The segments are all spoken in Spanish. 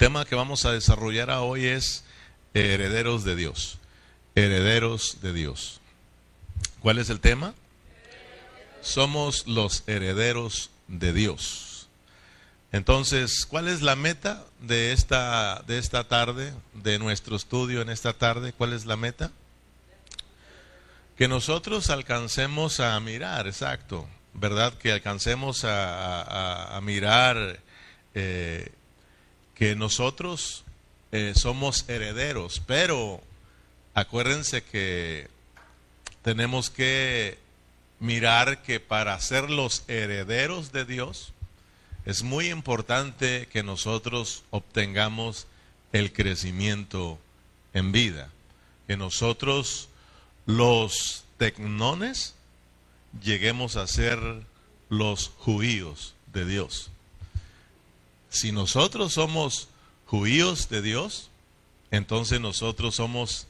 tema que vamos a desarrollar hoy es herederos de Dios. Herederos de Dios. ¿Cuál es el tema? Somos los herederos de Dios. Entonces, ¿cuál es la meta de esta, de esta tarde, de nuestro estudio en esta tarde? ¿Cuál es la meta? Que nosotros alcancemos a mirar, exacto, ¿verdad? Que alcancemos a, mirar eh, que nosotros eh, somos herederos, pero acuérdense que tenemos que mirar que para ser los herederos de Dios es muy importante que nosotros obtengamos el crecimiento en vida, que nosotros los tecnones lleguemos a ser los judíos de Dios. Si nosotros somos judíos de Dios, entonces nosotros somos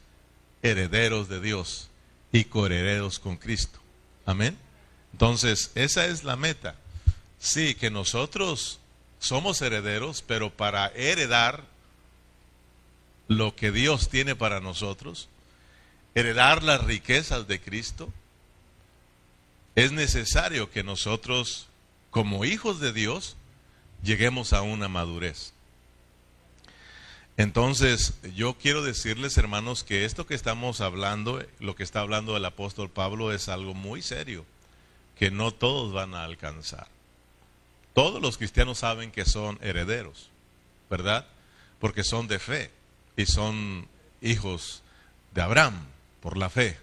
herederos de Dios y coherederos con Cristo. Amén. Entonces, esa es la meta. Sí, que nosotros somos herederos, pero para heredar lo que Dios tiene para nosotros, heredar las riquezas de Cristo, es necesario que nosotros, como hijos de Dios, lleguemos a una madurez. Entonces, yo quiero decirles, hermanos, que esto que estamos hablando, lo que está hablando el apóstol Pablo, es algo muy serio, que no todos van a alcanzar. Todos los cristianos saben que son herederos, ¿verdad? Porque son de fe y son hijos de Abraham por la fe,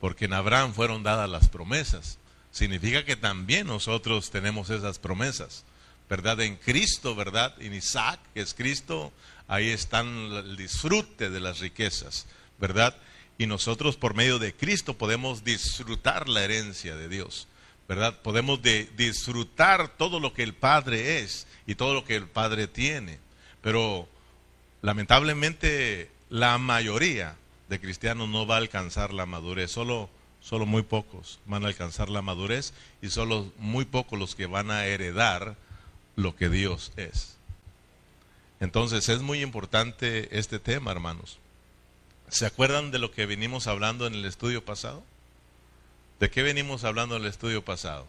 porque en Abraham fueron dadas las promesas. Significa que también nosotros tenemos esas promesas. ¿Verdad? En Cristo, ¿verdad? En Isaac, que es Cristo, ahí están el disfrute de las riquezas, ¿verdad? Y nosotros por medio de Cristo podemos disfrutar la herencia de Dios, ¿verdad? Podemos disfrutar todo lo que el Padre es y todo lo que el Padre tiene. Pero lamentablemente la mayoría de cristianos no va a alcanzar la madurez, solo solo muy pocos van a alcanzar la madurez y solo muy pocos los que van a heredar lo que Dios es. Entonces es muy importante este tema, hermanos. ¿Se acuerdan de lo que venimos hablando en el estudio pasado? ¿De qué venimos hablando en el estudio pasado?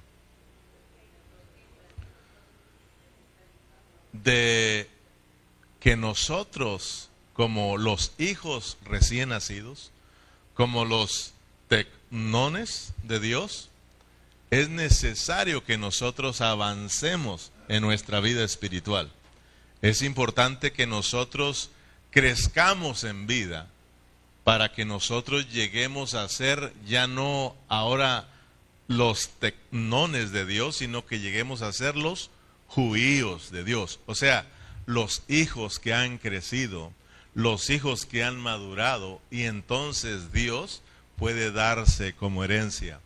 De que nosotros, como los hijos recién nacidos, como los tecnones de Dios, es necesario que nosotros avancemos en nuestra vida espiritual. Es importante que nosotros crezcamos en vida para que nosotros lleguemos a ser ya no ahora los tecnones de Dios, sino que lleguemos a ser los judíos de Dios. O sea, los hijos que han crecido, los hijos que han madurado, y entonces Dios puede darse como herencia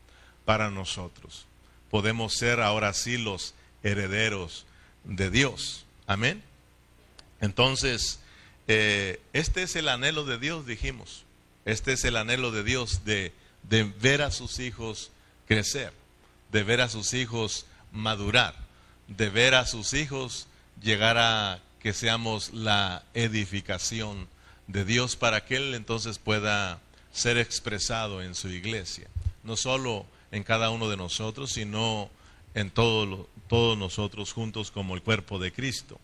para nosotros. Podemos ser ahora sí los herederos de Dios. Amén. Entonces, eh, este es el anhelo de Dios, dijimos. Este es el anhelo de Dios de, de ver a sus hijos crecer, de ver a sus hijos madurar, de ver a sus hijos llegar a que seamos la edificación de Dios para que Él entonces pueda ser expresado en su iglesia. No solo en cada uno de nosotros, sino en todo, todos nosotros juntos como el cuerpo de Cristo.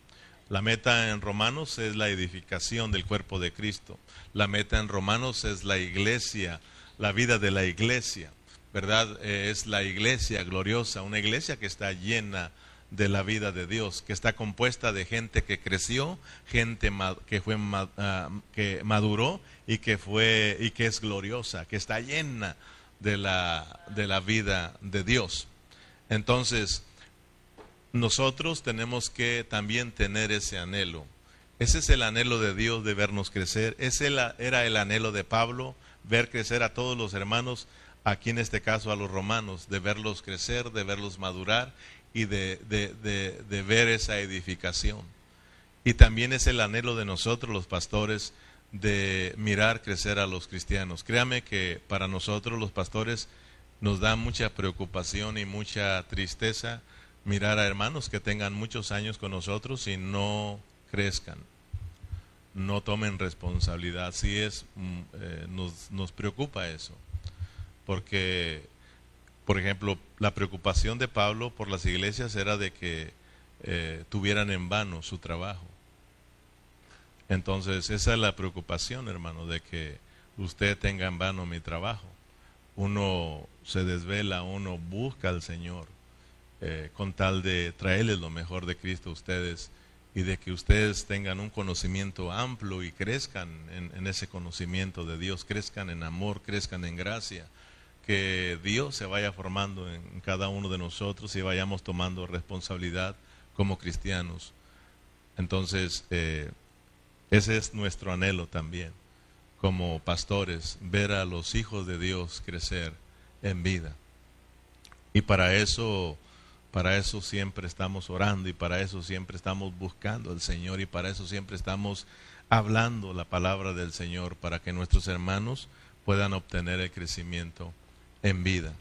La meta en Romanos es la edificación del cuerpo de Cristo. La meta en Romanos es la iglesia, la vida de la iglesia, ¿verdad? Eh, es la iglesia gloriosa, una iglesia que está llena de la vida de Dios, que está compuesta de gente que creció, gente que fue ah, que maduró y que fue y que es gloriosa, que está llena de la de la vida de Dios. Entonces, nosotros tenemos que también tener ese anhelo. Ese es el anhelo de Dios de vernos crecer. Ese era el anhelo de Pablo, ver crecer a todos los hermanos, aquí en este caso a los romanos, de verlos crecer, de verlos madurar y de, de ver esa edificación. Y también es el anhelo de nosotros los pastores de mirar crecer a los cristianos. Créame que para nosotros los pastores nos da mucha preocupación y mucha tristeza mirar a hermanos que tengan muchos años con nosotros y no crezcan. no tomen responsabilidad. Sí es, mm, eh, nos, nos preocupa eso, porque, por ejemplo, la preocupación de Pablo por las iglesias era de que eh, tuvieran en vano su trabajo. Entonces, esa es la preocupación, hermano, de que usted tenga en vano mi trabajo. Uno se desvela, uno busca al Señor eh, con tal de traerles lo mejor de Cristo a ustedes y de que ustedes tengan un conocimiento amplio y crezcan en, ese conocimiento de Dios, crezcan en amor, crezcan en gracia, que Dios se vaya formando en cada uno de nosotros y vayamos tomando responsabilidad como cristianos. Entonces, eh, ese es nuestro anhelo también, como pastores, ver a los hijos de Dios crecer en vida. Y para eso para eso siempre estamos orando y para eso siempre estamos buscando al Señor y para eso siempre estamos hablando la palabra del Señor para que nuestros hermanos puedan obtener el crecimiento en vida.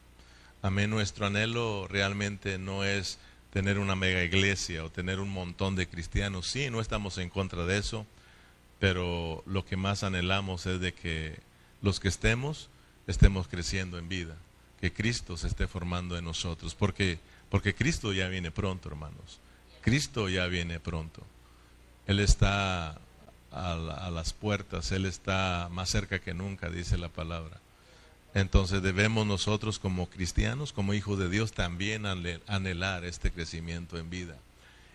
Amén. Nuestro anhelo realmente no es tener una mega iglesia o tener un montón de cristianos. Sí, no estamos en contra de eso, pero lo que más anhelamos es de que los que estemos estemos creciendo en vida, que Cristo se esté formando en nosotros, porque porque Cristo ya viene pronto, hermanos. Cristo ya viene pronto. Él está a, las puertas, Él está más cerca que nunca, dice la palabra. Entonces debemos nosotros como cristianos, como hijos de Dios, también anhelar este crecimiento en vida.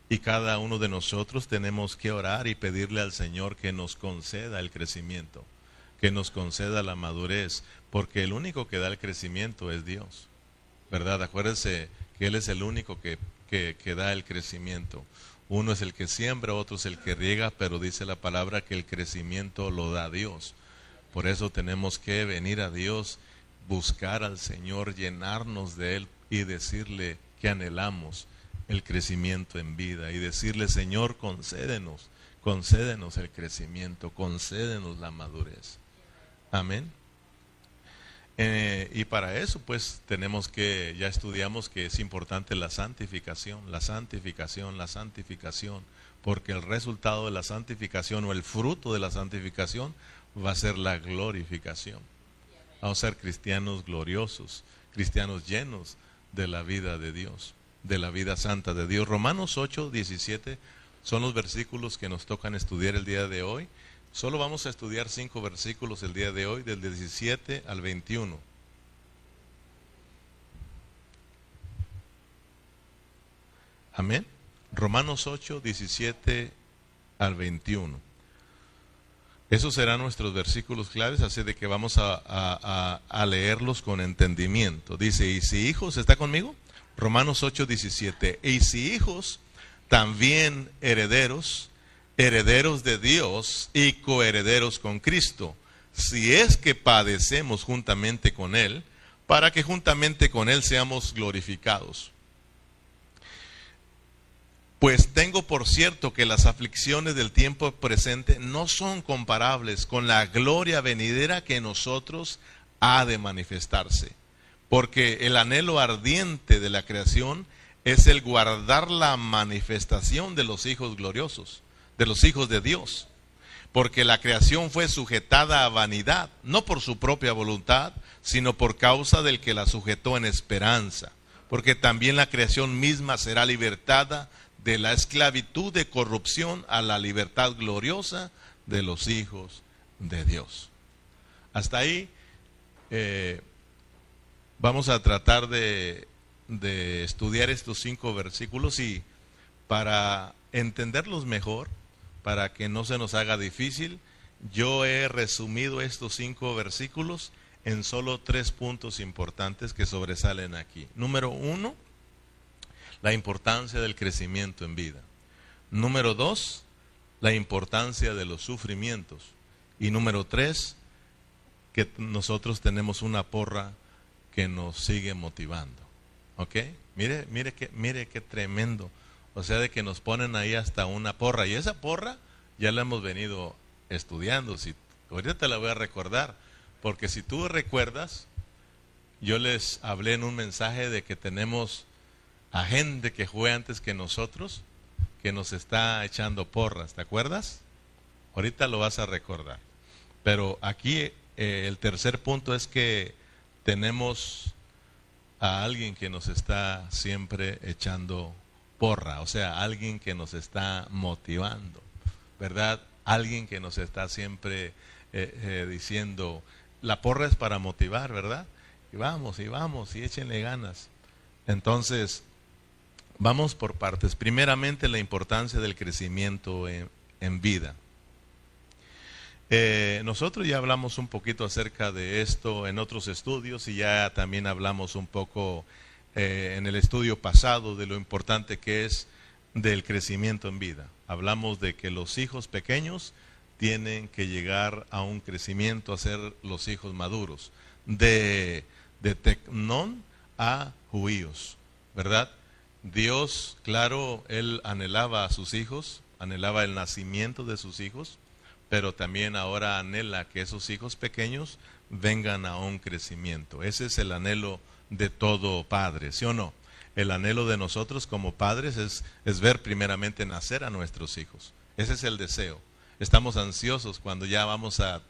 Y cada uno de nosotros tenemos que orar y pedirle al Señor que nos conceda el crecimiento, que nos conceda la madurez, porque el único que da el crecimiento es Dios. ¿Verdad? Acuérdense que Él es el único que, que, da el crecimiento. Uno es el que siembra, otro es el que riega, pero dice la palabra que el crecimiento lo da Dios. Por eso tenemos que venir a Dios, buscar al Señor, llenarnos de Él y decirle que anhelamos el crecimiento en vida y decirle, Señor, concédenos, concédenos el crecimiento, concédenos la madurez. Amén. Eh, y para eso, pues tenemos que, ya estudiamos que es importante la santificación, la santificación, la santificación, porque el resultado de la santificación o el fruto de la santificación va a ser la glorificación. Vamos a ser cristianos gloriosos, cristianos llenos de la vida de Dios, de la vida santa de Dios. Romanos 8, 17 son los versículos que nos tocan estudiar el día de hoy. Solo vamos a estudiar cinco versículos el día de hoy, del 17 al 21. Amén. Romanos 8, 17 al 21. Esos serán nuestros versículos claves, así de que vamos a, a, leerlos con entendimiento. Dice, y si hijos, ¿está conmigo? Romanos 8, 17. Y si hijos, también herederos herederos de Dios y coherederos con Cristo, si es que padecemos juntamente con Él, para que juntamente con Él seamos glorificados. Pues tengo por cierto que las aflicciones del tiempo presente no son comparables con la gloria venidera que nosotros ha de manifestarse. Porque el anhelo ardiente de la creación es el guardar la manifestación de los hijos gloriosos de los hijos de Dios. Porque la creación fue sujetada a vanidad, no por su propia voluntad, sino por causa del que la sujetó en esperanza. Porque también la creación misma será libertada de la esclavitud de corrupción a la libertad gloriosa de los hijos de Dios. Hasta ahí eh, vamos a tratar de, de estudiar estos cinco versículos y para entenderlos mejor, para que no se nos haga difícil, yo he resumido estos cinco versículos en solo tres puntos importantes que sobresalen aquí. Número uno, la importancia del crecimiento en vida. Número dos, la importancia de los sufrimientos. Y número tres, que nosotros tenemos una porra que nos sigue motivando. ¿Ok? Mire, mire que, mire qué tremendo. O sea, de que nos ponen ahí hasta una porra. Y esa porra ya la hemos venido estudiando. Si, ahorita te la voy a recordar. Porque si tú recuerdas, yo les hablé en un mensaje de que tenemos a gente que fue antes que nosotros, que nos está echando porras. ¿Te acuerdas? Ahorita lo vas a recordar. Pero aquí eh, el tercer punto es que tenemos a alguien que nos está siempre echando porra, o sea, alguien que nos está motivando, ¿verdad? Alguien que nos está siempre eh, eh, diciendo, la porra es para motivar, ¿verdad? Y vamos, y vamos, y échenle ganas. Entonces, vamos por partes. Primeramente, la importancia del crecimiento en, vida. Eh, nosotros ya hablamos un poquito acerca de esto en otros estudios y ya también hablamos un poco en el estudio pasado de lo importante que es del crecimiento en vida. Hablamos de que los hijos pequeños tienen que llegar a un crecimiento, a ser los hijos maduros, de, de tecnón a judíos, ¿verdad? Dios, claro, Él anhelaba a sus hijos, anhelaba el nacimiento de sus hijos, pero también ahora anhela que esos hijos pequeños vengan a un crecimiento. Ese es el anhelo de todo padre, ¿sí o no? El anhelo de nosotros como padres es, es ver primeramente nacer a nuestros hijos. Ese es el deseo estamos ansiosos cuando ya vamos a,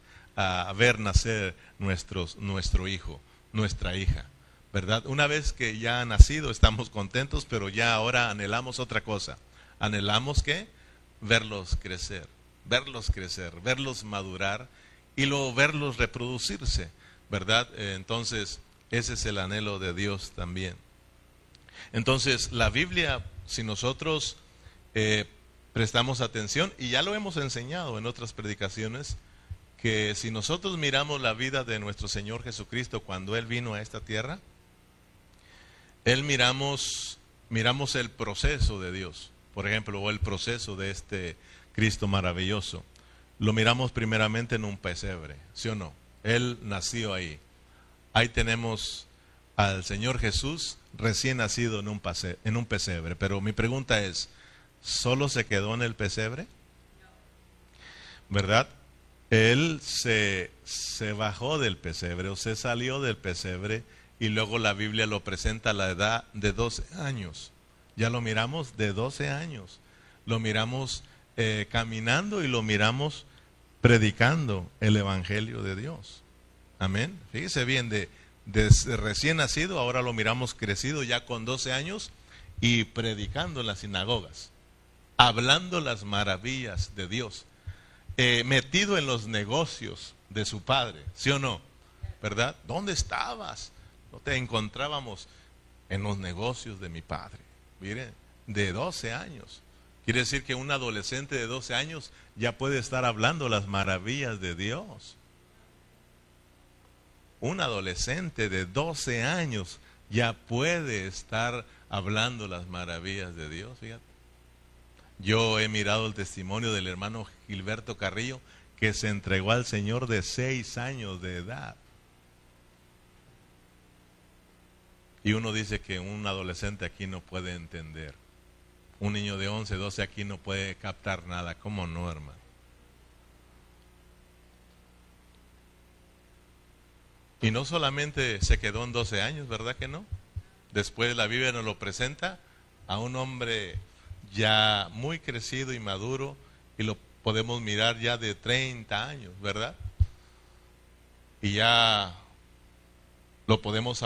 ver nacer nuestros, nuestro hijo, nuestra hija, ¿verdad? Una vez que ya ha nacido estamos contentos, pero ya ahora anhelamos otra cosa. Anhelamos que verlos crecer, verlos crecer, verlos madurar y luego verlos reproducirse, ¿verdad? Entonces, ese es el anhelo de Dios también. Entonces, la Biblia, si nosotros eh, prestamos atención y ya lo hemos enseñado en otras predicaciones, que si nosotros miramos la vida de nuestro Señor Jesucristo cuando Él vino a esta tierra, Él miramos, miramos el proceso de Dios, por ejemplo, o el proceso de este Cristo maravilloso. Lo miramos primeramente en un pesebre, ¿sí o no? Él nació ahí. Ahí tenemos al Señor Jesús recién nacido en un, en un pesebre. Pero mi pregunta es, solo se quedó en el pesebre? ¿Verdad? Él se, se bajó del pesebre o se salió del pesebre y luego la Biblia lo presenta a la edad de 12 años. Ya lo miramos de 12 años. Lo miramos eh, caminando y lo miramos predicando el Evangelio de Dios. Amén. Fíjese bien, de, de recién nacido, ahora lo miramos crecido ya con 12 años y predicando en las sinagogas hablando las maravillas de Dios, eh, metido en los negocios de su padre, ¿sí o no? ¿Verdad? ¿Dónde estabas? No te encontrábamos en los negocios de mi padre. Mire, de 12 años. Quiere decir que un adolescente de 12 años ya puede estar hablando las maravillas de Dios. Un adolescente de 12 años ya puede estar hablando las maravillas de Dios, fíjate. Yo he mirado el testimonio del hermano Gilberto Carrillo que se entregó al Señor de seis años de edad. Y uno dice que un adolescente aquí no puede entender. Un niño de 11, 12 aquí no puede captar nada. ¿Cómo no, hermano? Y no solamente se quedó en 12 años, ¿verdad que no? Después la Biblia nos lo presenta a un hombre ya muy crecido y maduro y lo podemos mirar ya de 30 años, ¿verdad? Y ya lo podemos,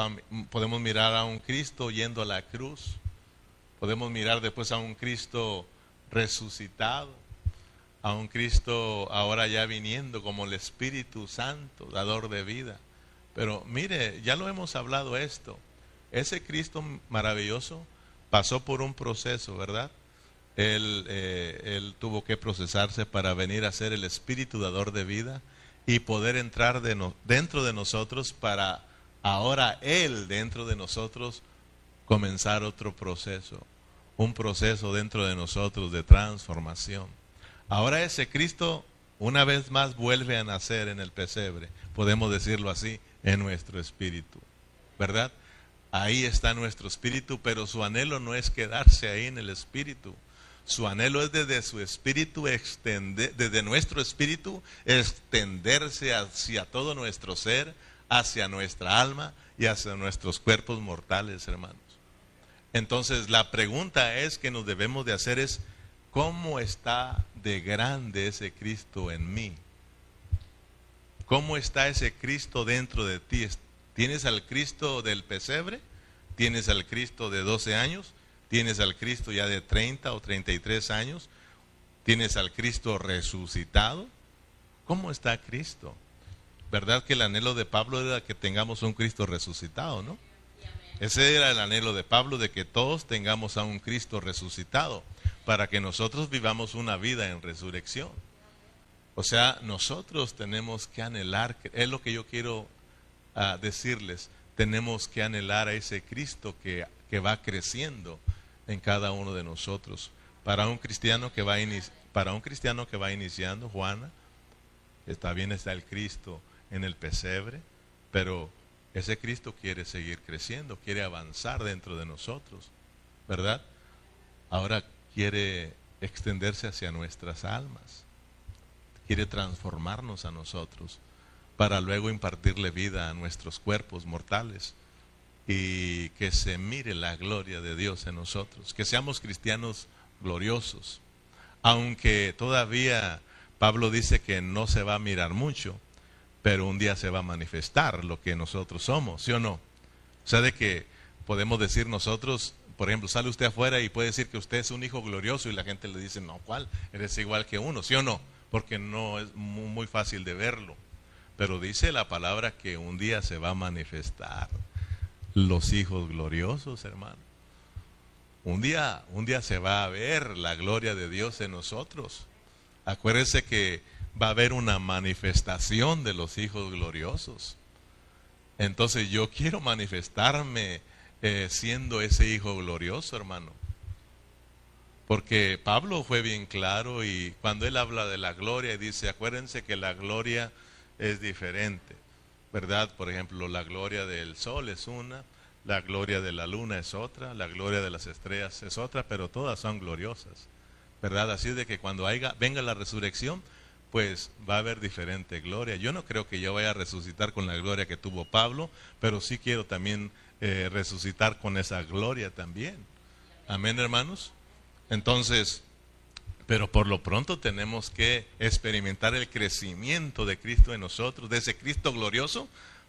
podemos mirar a un Cristo yendo a la cruz, podemos mirar después a un Cristo resucitado, a un Cristo ahora ya viniendo como el Espíritu Santo, dador de vida. Pero mire, ya lo hemos hablado esto, ese Cristo maravilloso pasó por un proceso, ¿verdad? Él, eh, él tuvo que procesarse para venir a ser el espíritu dador de vida y poder entrar dentro de nosotros para ahora Él dentro de nosotros comenzar otro proceso, un proceso dentro de nosotros de transformación. Ahora ese Cristo una vez más vuelve a nacer en el pesebre, podemos decirlo así, en nuestro espíritu, ¿verdad? Ahí está nuestro espíritu, pero su anhelo no es quedarse ahí en el espíritu, su anhelo es desde su espíritu, extender, desde nuestro espíritu, extenderse hacia todo nuestro ser, hacia nuestra alma y hacia nuestros cuerpos mortales, hermanos. Entonces, la pregunta es que nos debemos de hacer es, ¿cómo está de grande ese Cristo en mí? ¿Cómo está ese Cristo dentro de ti? ¿Tienes al Cristo del pesebre? ¿Tienes al Cristo de 12 años? ¿Tienes al Cristo ya de 30 o 33 años? ¿Tienes al Cristo resucitado? ¿Cómo está Cristo? ¿Verdad que el anhelo de Pablo era que tengamos un Cristo resucitado, no? Ese era el anhelo de Pablo, de que todos tengamos a un Cristo resucitado, para que nosotros vivamos una vida en resurrección. O sea, nosotros tenemos que anhelar, es lo que yo quiero ah, decirles, tenemos que anhelar a ese Cristo que, que, va creciendo en cada uno de nosotros. Para un cristiano que va, para un cristiano que va iniciando, Juana, está bien está el Cristo en el pesebre, pero ese Cristo quiere seguir creciendo, quiere avanzar dentro de nosotros, ¿verdad? Ahora quiere extenderse hacia nuestras almas, quiere transformarnos a nosotros para luego impartirle vida a nuestros cuerpos mortales y que se mire la gloria de Dios en nosotros, que seamos cristianos gloriosos, aunque todavía Pablo dice que no se va a mirar mucho, pero un día se va a manifestar lo que nosotros somos, ¿sí o no? O sea, de que podemos decir nosotros, por ejemplo, sale usted afuera y puede decir que usted es un hijo glorioso y la gente le dice, no, ¿cuál? Eres igual que uno, ¿sí o no? Porque no es muy, fácil de verlo. Pero dice la palabra que un día se va a manifestar los hijos gloriosos, hermano. Un día, un día se va a ver la gloria de Dios en nosotros. Acuérdese que va a haber una manifestación de los hijos gloriosos. Entonces yo quiero manifestarme eh, siendo ese hijo glorioso, hermano. Porque Pablo fue bien claro y cuando él habla de la gloria dice, acuérdense que la gloria es diferente, ¿verdad? Por ejemplo, la gloria del sol es una, la gloria de la luna es otra, la gloria de las estrellas es otra, pero todas son gloriosas, ¿verdad? Así de que cuando haya, venga la resurrección, pues va a haber diferente gloria. Yo no creo que yo vaya a resucitar con la gloria que tuvo Pablo, pero sí quiero también eh, resucitar con esa gloria también. Amén, hermanos. Entonces, pero por lo pronto tenemos que experimentar el crecimiento de Cristo en nosotros, de ese Cristo glorioso,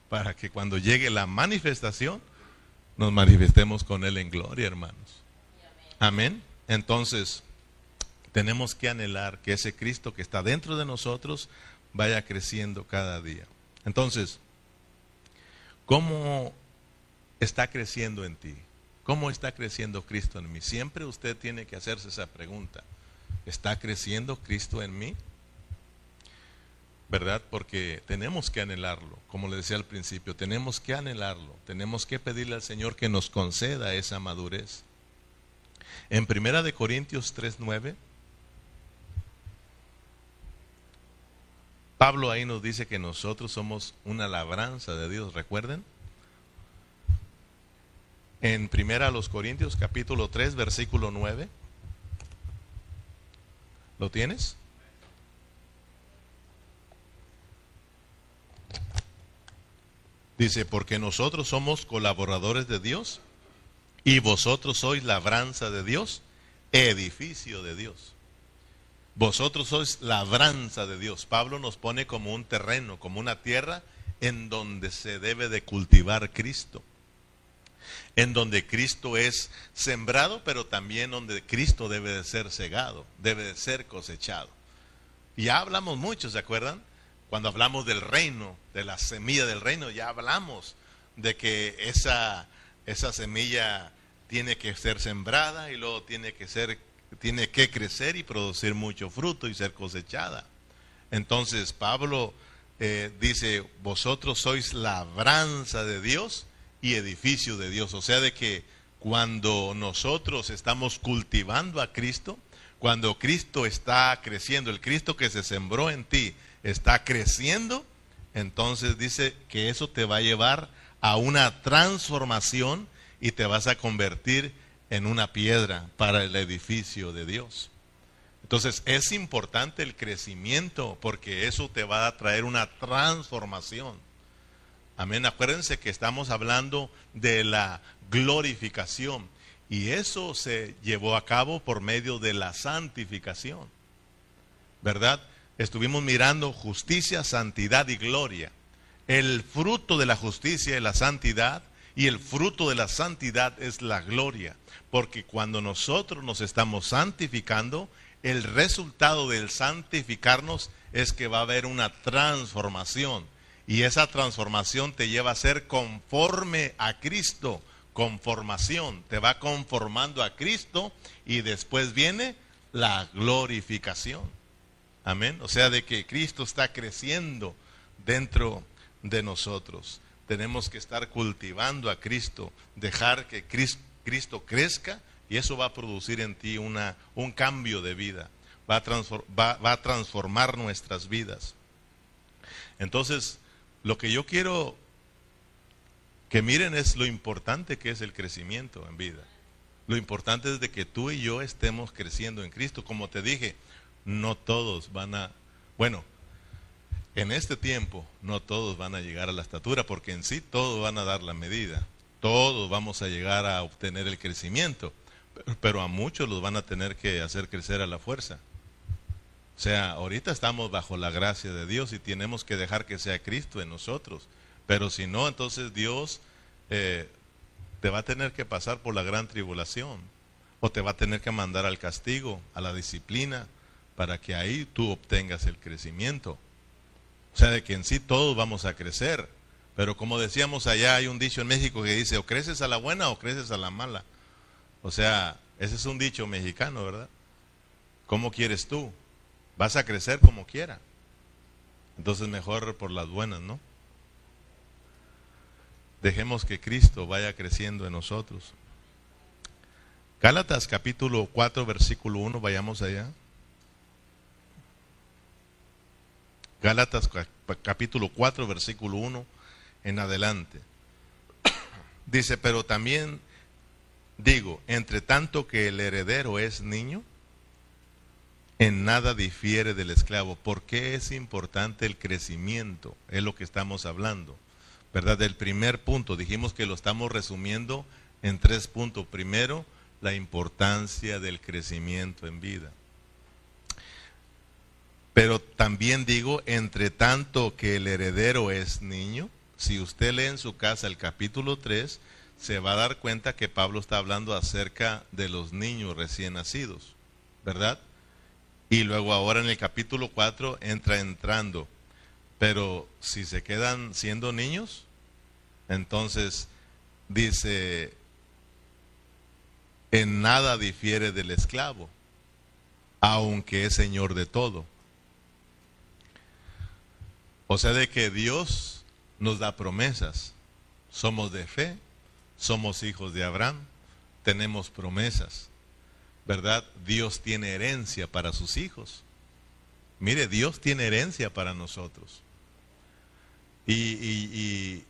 para que cuando llegue la manifestación, nos manifestemos con Él en gloria, hermanos. Amén. Entonces, tenemos que anhelar que ese Cristo que está dentro de nosotros vaya creciendo cada día. Entonces, ¿cómo está creciendo en ti? ¿Cómo está creciendo Cristo en mí? Siempre usted tiene que hacerse esa pregunta. ¿Está creciendo Cristo en mí? ¿Verdad? Porque tenemos que anhelarlo, como le decía al principio, tenemos que anhelarlo, tenemos que pedirle al Señor que nos conceda esa madurez. En Primera de Corintios 3:9 Pablo ahí nos dice que nosotros somos una labranza de Dios, ¿recuerden? En Primera a los Corintios capítulo 3 versículo 9. ¿Lo tienes? Dice, porque nosotros somos colaboradores de Dios y vosotros sois labranza de Dios, edificio de Dios. Vosotros sois labranza de Dios. Pablo nos pone como un terreno, como una tierra en donde se debe de cultivar Cristo. En donde Cristo es sembrado, pero también donde Cristo debe de ser segado, debe de ser cosechado. Ya hablamos mucho, ¿se acuerdan? Cuando hablamos del reino, de la semilla del reino, ya hablamos de que esa, esa semilla tiene que ser sembrada y luego tiene que ser tiene que crecer y producir mucho fruto y ser cosechada. Entonces Pablo eh, dice, vosotros sois labranza de Dios y edificio de Dios. O sea, de que cuando nosotros estamos cultivando a Cristo, cuando Cristo está creciendo, el Cristo que se sembró en ti está creciendo, entonces dice que eso te va a llevar a una transformación y te vas a convertir en una piedra para el edificio de Dios. Entonces es importante el crecimiento porque eso te va a traer una transformación. Amén. Acuérdense que estamos hablando de la glorificación Y eso se llevó a cabo por medio de la santificación. ¿Verdad? Estuvimos mirando justicia, santidad y gloria. El fruto de la justicia y la santidad y el fruto de la santidad es la gloria. Porque cuando nosotros nos estamos santificando, el resultado del santificarnos es que va a haber una transformación. Y esa transformación te lleva a ser conforme a Cristo. Conformación. Te va conformando a Cristo y después viene la glorificación. Amén. O sea, de que Cristo está creciendo dentro de nosotros. Tenemos que estar cultivando a Cristo, dejar que Cristo crezca y eso va a producir en ti una, un cambio de vida. Va va a transformar nuestras vidas. Entonces, lo que yo quiero que miren es lo importante que es el crecimiento en vida. Lo importante es de que tú y yo estemos creciendo en Cristo. Como te dije, no todos van a, bueno, en este tiempo no todos van a llegar a la estatura, porque en sí todos van a dar la medida. Todos vamos a llegar a obtener el crecimiento, pero a muchos los van a tener que hacer crecer a la fuerza. O sea, ahorita estamos bajo la gracia de Dios y tenemos que dejar que sea Cristo en nosotros. Pero si no, entonces Dios eh, te va a tener que pasar por la gran tribulación o te va a tener que mandar al castigo, a la disciplina, para que ahí tú obtengas el crecimiento. O sea, de que en sí todos vamos a crecer. Pero como decíamos allá, hay un dicho en México que dice, o creces a la buena o creces a la mala. O sea, ese es un dicho mexicano, ¿verdad? ¿Cómo quieres tú? Vas a crecer como quiera. Entonces mejor por las buenas, ¿no? Dejemos que Cristo vaya creciendo en nosotros. Gálatas capítulo 4, versículo 1, vayamos allá. Gálatas capítulo 4, versículo 1 en adelante. Dice, pero también digo, entre tanto que el heredero es niño, en nada difiere del esclavo. ¿Por qué es importante el crecimiento? Es lo que estamos hablando. ¿Verdad? Del primer punto, dijimos que lo estamos resumiendo en tres puntos. Primero, la importancia del crecimiento en vida. Pero también digo, entre tanto que el heredero es niño, si usted lee en su casa el capítulo 3, se va a dar cuenta que Pablo está hablando acerca de los niños recién nacidos, ¿verdad? Y luego ahora en el capítulo 4 entra entrando. Pero si se quedan siendo niños, entonces dice, en nada difiere del esclavo, aunque es señor de todo. O sea, de que Dios nos da promesas. Somos de fe, somos hijos de Abraham, tenemos promesas. ¿Verdad? Dios tiene herencia para sus hijos. Mire, Dios tiene herencia para nosotros. Y,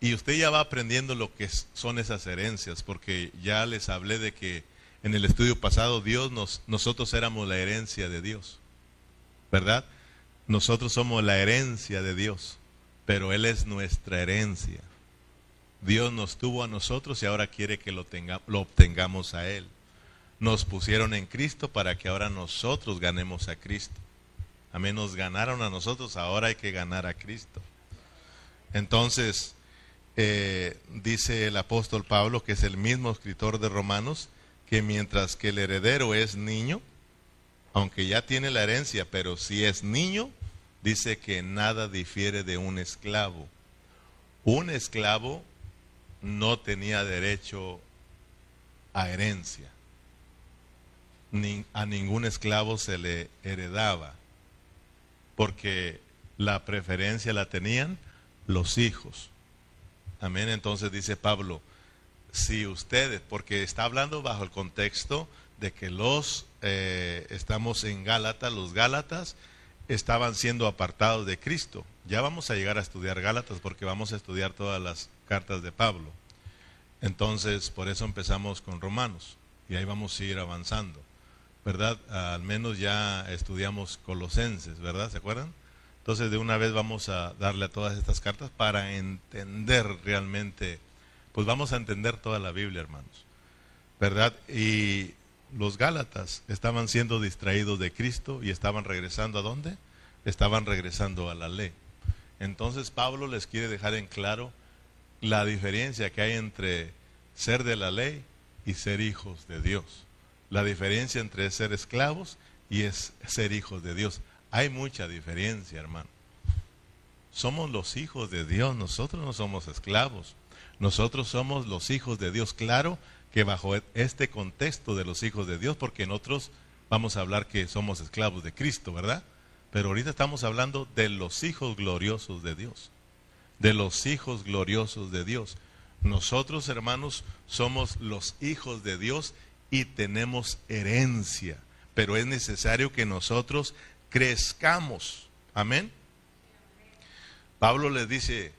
y, usted ya va aprendiendo lo que son esas herencias, porque ya les hablé de que en el estudio pasado Dios nos, nosotros éramos la herencia de Dios. ¿Verdad? Nosotros somos la herencia de Dios, pero Él es nuestra herencia. Dios nos tuvo a nosotros y ahora quiere que lo, tenga, lo obtengamos a Él. Nos pusieron en Cristo para que ahora nosotros ganemos a Cristo. Amén, nos ganaron a nosotros, ahora hay que ganar a Cristo. Entonces, eh, dice el apóstol Pablo, que es el mismo escritor de Romanos, que mientras que el heredero es niño, aunque ya tiene la herencia, pero si es niño, dice que nada difiere de un esclavo. Un esclavo no tenía derecho a herencia. A ningún esclavo se le heredaba, porque la preferencia la tenían los hijos. Amén. Entonces dice Pablo, si ustedes, porque está hablando bajo el contexto de que los, eh, estamos en Gálatas, los Gálatas estaban siendo apartados de Cristo. Ya vamos a llegar a estudiar Gálatas porque vamos a estudiar todas las cartas de Pablo. Entonces, por eso empezamos con Romanos y ahí vamos a ir avanzando. ¿Verdad? Al menos ya estudiamos Colosenses, ¿verdad? ¿Se acuerdan? Entonces, de una vez vamos a darle a todas estas cartas para entender realmente, pues vamos a entender toda la Biblia, hermanos. ¿verdad? Y los Gálatas estaban siendo distraídos de Cristo y estaban regresando a dónde? Estaban regresando a la ley. Entonces Pablo les quiere dejar en claro la diferencia que hay entre ser de la ley y ser hijos de Dios. La diferencia entre ser esclavos y es ser hijos de Dios. Hay mucha diferencia, hermano. Somos los hijos de Dios, nosotros no somos esclavos. Nosotros somos los hijos de Dios. Claro que bajo este contexto de los hijos de Dios, porque en otros vamos a hablar que somos esclavos de Cristo, ¿verdad? Pero ahorita estamos hablando de los hijos gloriosos de Dios. De los hijos gloriosos de Dios. Nosotros, hermanos, somos los hijos de Dios y tenemos herencia. Pero es necesario que nosotros crezcamos. Amén. Pablo les dice,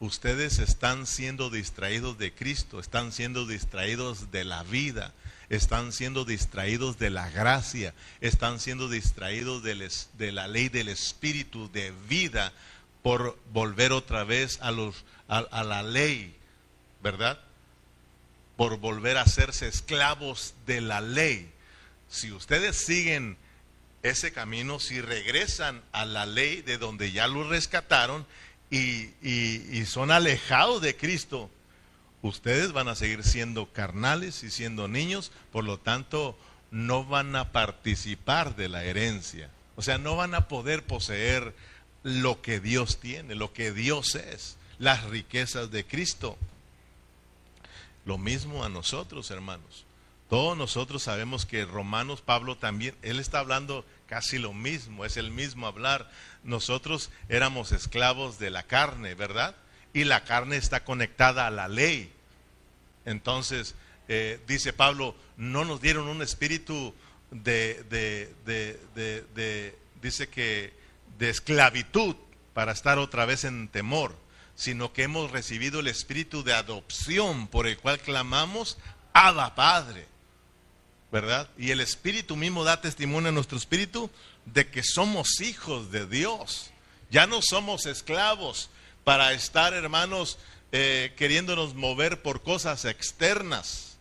ustedes están siendo distraídos de Cristo, están siendo distraídos de la vida, están siendo distraídos de la gracia, están siendo distraídos de, la ley del Espíritu de vida por volver otra vez a, los, a la ley, ¿verdad? Por volver a hacerse esclavos de la ley. Si ustedes siguen ese camino, si regresan a la ley de donde ya los rescataron, y, son alejados de Cristo, ustedes van a seguir siendo carnales y siendo niños, por lo tanto no van a participar de la herencia. O sea, no van a poder poseer lo que Dios tiene, lo que Dios es, las riquezas de Cristo. Lo mismo a nosotros, hermanos. Todos nosotros sabemos que Romanos, Pablo también, él está hablando casi lo mismo, es el mismo hablar. Nosotros éramos esclavos de la carne, ¿verdad? Y la carne está conectada a la ley. Entonces, eh, dice Pablo, no nos dieron un espíritu de, de, de, de, dice que, de esclavitud para estar otra vez en temor, sino que hemos recibido el espíritu de adopción por el cual clamamos, Abba Padre. ¿verdad? Y el Espíritu mismo da testimonio a nuestro espíritu de que somos hijos de Dios. Ya no somos esclavos para estar, hermanos, eh, queriéndonos mover por cosas externas.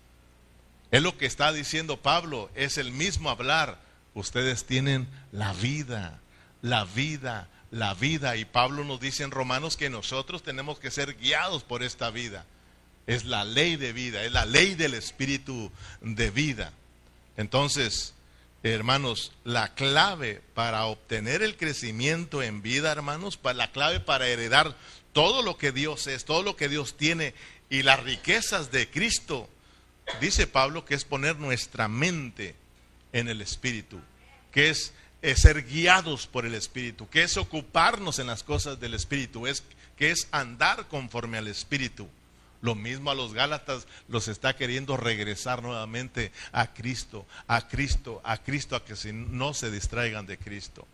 Es lo que está diciendo Pablo, es el mismo hablar. Ustedes tienen la vida, la vida, la vida. Y Pablo nos dice en Romanos que nosotros tenemos que ser guiados por esta vida. Es la ley de vida, es la ley del espíritu de vida. Entonces, hermanos, la clave para obtener el crecimiento en vida, hermanos, la clave para heredar todo lo que Dios es, todo lo que Dios tiene y las riquezas de Cristo, dice Pablo que es poner nuestra mente en el Espíritu, que es, ser guiados por el Espíritu, que es ocuparnos en las cosas del Espíritu, es, que es andar conforme al Espíritu. Lo mismo a los Gálatas los está queriendo regresar nuevamente a Cristo, a Cristo, a Cristo, a que no se distraigan de Cristo.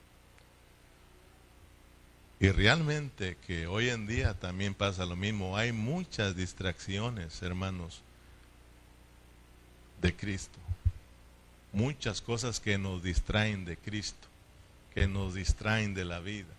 Y realmente que hoy en día también pasa lo mismo. Hay muchas distracciones, hermanos, de Cristo. Muchas cosas que nos distraen de Cristo, que nos distraen de la vida.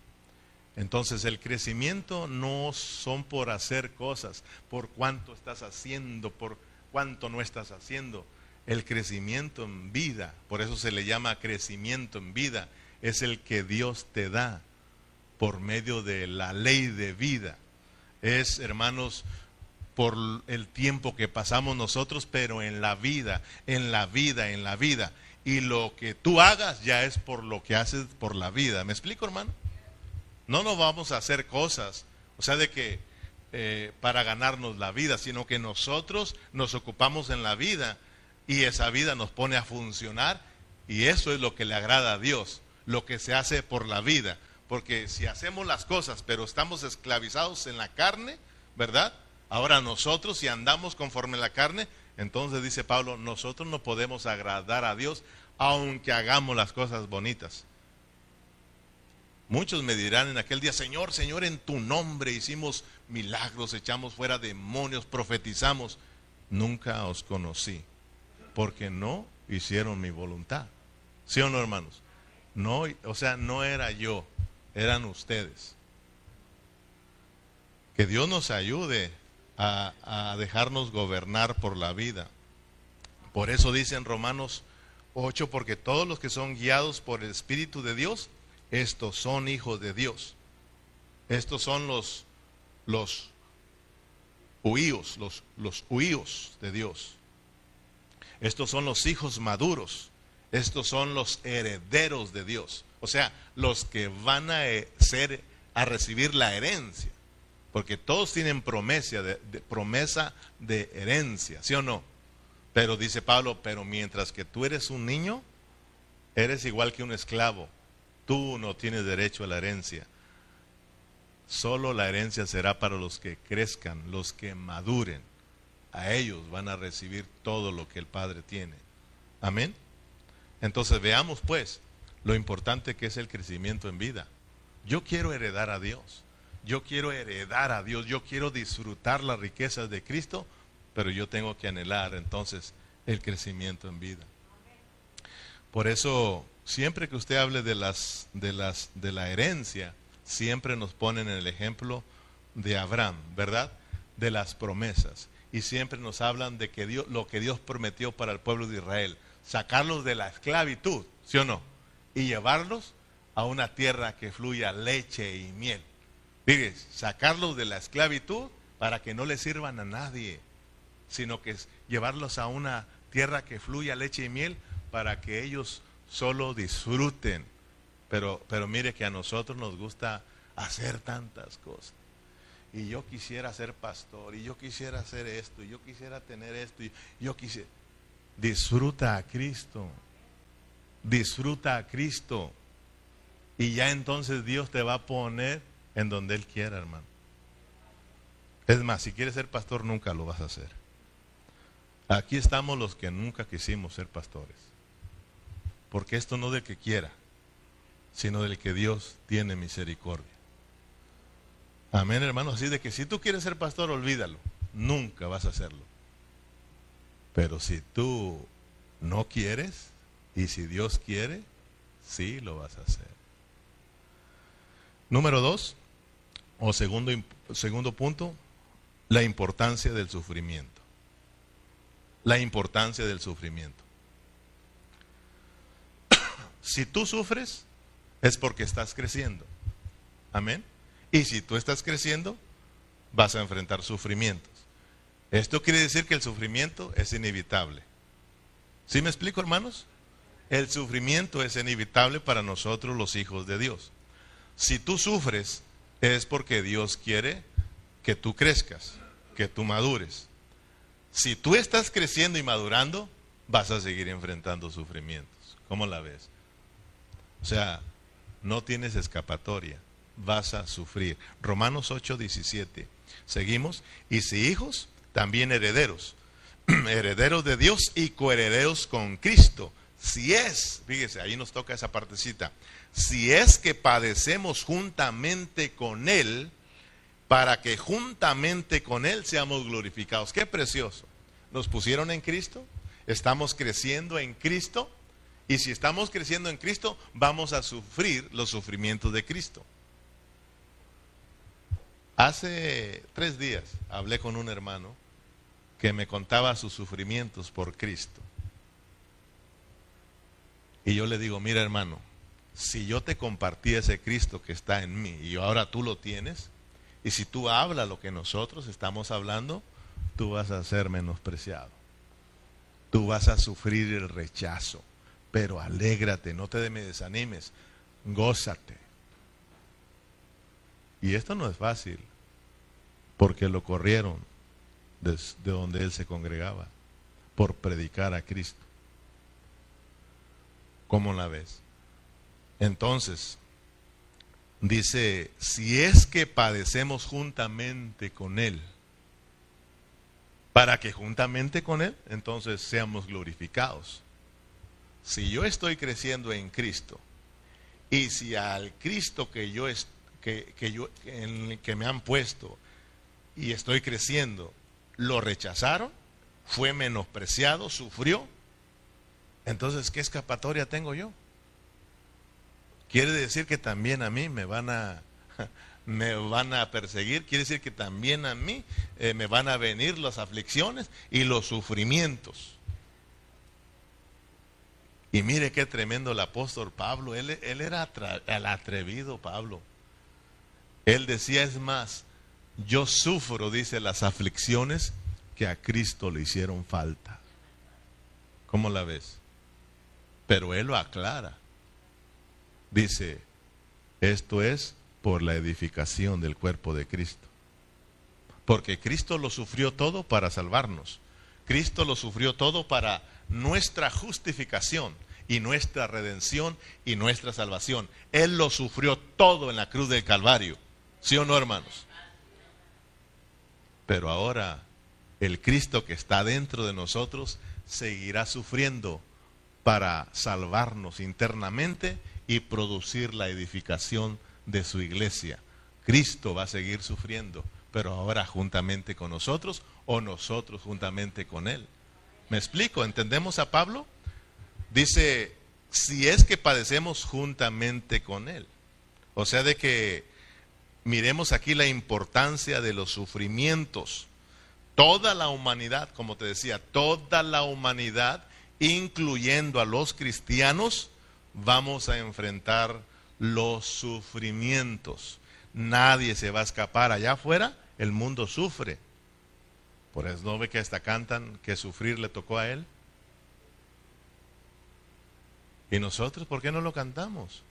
Entonces el crecimiento no son por hacer cosas, por cuánto estás haciendo, por cuánto no estás haciendo. El crecimiento en vida, por eso se le llama crecimiento en vida, es el que Dios te da por medio de la ley de vida. Es, hermanos, por el tiempo que pasamos nosotros, pero en la vida, en la vida, en la vida. Y lo que tú hagas ya es por lo que haces por la vida. ¿Me explico, hermano? No nos vamos a hacer cosas, o sea, de que eh, para ganarnos la vida, sino que nosotros nos ocupamos en la vida y esa vida nos pone a funcionar y eso es lo que le agrada a Dios, lo que se hace por la vida. Porque si hacemos las cosas, pero estamos esclavizados en la carne, ¿verdad? Ahora nosotros, si andamos conforme la carne, entonces dice Pablo, nosotros no podemos agradar a Dios aunque hagamos las cosas bonitas. Muchos me dirán en aquel día, Señor, Señor, en tu nombre hicimos milagros, echamos fuera demonios, profetizamos. Nunca os conocí, porque no hicieron mi voluntad. ¿Sí o no, hermanos? No, o sea, no era yo, eran ustedes. Que Dios nos ayude a, dejarnos gobernar por la vida. Por eso dice en Romanos 8, porque todos los que son guiados por el Espíritu de Dios, estos son hijos de Dios. Estos son los, los huíos, los, los huíos de Dios. Estos son los hijos maduros. Estos son los herederos de Dios. O sea, los que van a eh, ser, a recibir la herencia. Porque todos tienen promesa de, promesa de herencia, ¿sí o no? Pero dice Pablo, pero mientras que tú eres un niño, eres igual que un esclavo. Tú no tienes derecho a la herencia. Solo la herencia será para los que crezcan, los que maduren. A ellos van a recibir todo lo que el Padre tiene. Amén. Entonces veamos pues lo importante que es el crecimiento en vida. Yo quiero heredar a Dios. Yo quiero heredar a Dios. Yo quiero disfrutar las riquezas de Cristo, pero yo tengo que anhelar entonces el crecimiento en vida. Por eso, siempre que usted hable de las de las de la herencia, siempre nos ponen en el ejemplo de Abraham, ¿verdad? De las promesas. Y siempre nos hablan de que Dios, lo que Dios prometió para el pueblo de Israel, sacarlos de la esclavitud, ¿sí o no? Y llevarlos a una tierra que fluya leche y miel. Fíjense, sacarlos de la esclavitud para que no le sirvan a nadie, sino que es llevarlos a una tierra que fluya leche y miel para que ellos solo disfruten pero, pero mire que a nosotros nos gusta hacer tantas cosas. Y yo quisiera ser pastor, y yo quisiera hacer esto, y yo quisiera tener esto, y yo quisiera... Disfruta a Cristo. Disfruta a Cristo. Y ya entonces Dios te va a poner en donde Él quiera, hermano. Es más, si quieres ser pastor, nunca lo vas a hacer. Aquí estamos los que nunca quisimos ser pastores. Porque esto no de que quiera, sino del que Dios tiene misericordia. Amén, hermano. Así de que si tú quieres ser pastor, olvídalo. Nunca vas a hacerlo. Pero si tú no quieres, y si Dios quiere, sí lo vas a hacer. Número dos, o segundo, segundo punto, la importancia del sufrimiento. La importancia del sufrimiento. si tú sufres, es porque estás creciendo. Amén. Y si tú estás creciendo, vas a enfrentar sufrimientos. Esto quiere decir que el sufrimiento es inevitable. ¿Sí me explico, hermanos? El sufrimiento es inevitable para nosotros los hijos de Dios. Si tú sufres, es porque Dios quiere que tú crezcas, que tú madures. Si tú estás creciendo y madurando, vas a seguir enfrentando sufrimientos. ¿Cómo la ves? O sea, no tienes escapatoria, vas a sufrir. Romanos 8, 17. Seguimos. Y si hijos, también herederos. herederos de Dios y coherederos con Cristo. Si es, fíjese, ahí nos toca esa partecita. Si es que padecemos juntamente con Él, para que juntamente con Él seamos glorificados. Qué precioso. Nos pusieron en Cristo, estamos creciendo en Cristo y si estamos creciendo en Cristo, vamos a sufrir los sufrimientos de Cristo. Hace tres días hablé con un hermano que me contaba sus sufrimientos por Cristo. Y yo le digo, mira hermano, si yo te compartí ese Cristo que está en mí y ahora tú lo tienes, y si tú hablas lo que nosotros estamos hablando, tú vas a ser menospreciado. Tú vas a sufrir el rechazo pero alégrate, no te me desanimes, gózate. Y esto no es fácil, porque lo corrieron de, donde él se congregaba, por predicar a Cristo. ¿Cómo la ves? Entonces, dice, si es que padecemos juntamente con Él, para que juntamente con Él, entonces seamos glorificados. Si yo estoy creciendo en Cristo y si al Cristo que yo, que, que yo en que me han puesto y estoy creciendo lo rechazaron, fue menospreciado, sufrió, entonces ¿qué escapatoria tengo yo? Quiere decir que también a mí me van a me van a perseguir, quiere decir que también a mí eh, me van a venir las aflicciones y los sufrimientos. Y mire qué tremendo el apóstol Pablo. Él, él era el atrevido Pablo. Él decía, es más, yo sufro, dice, las aflicciones que a Cristo le hicieron falta. ¿Cómo la ves? Pero él lo aclara. Dice, esto es por la edificación del cuerpo de Cristo. Porque Cristo lo sufrió todo para salvarnos. Cristo lo sufrió todo para nuestra justificación y nuestra redención y nuestra salvación. Él lo sufrió todo en la cruz del Calvario. ¿Sí o no, hermanos? Pero ahora el Cristo que está dentro de nosotros seguirá sufriendo para salvarnos internamente y producir la edificación de su iglesia. Cristo va a seguir sufriendo, pero ahora juntamente con nosotros o nosotros juntamente con Él. ¿Me explico? ¿Entendemos a Pablo? Dice, si es que padecemos juntamente con Él. O sea, de que miremos aquí la importancia de los sufrimientos. Toda la humanidad, como te decía, toda la humanidad, incluyendo a los cristianos, vamos a enfrentar los sufrimientos. Nadie se va a escapar allá afuera, el mundo sufre. Por eso no ve que hasta cantan que sufrir le tocó a él. ¿Y nosotros por qué no lo cantamos?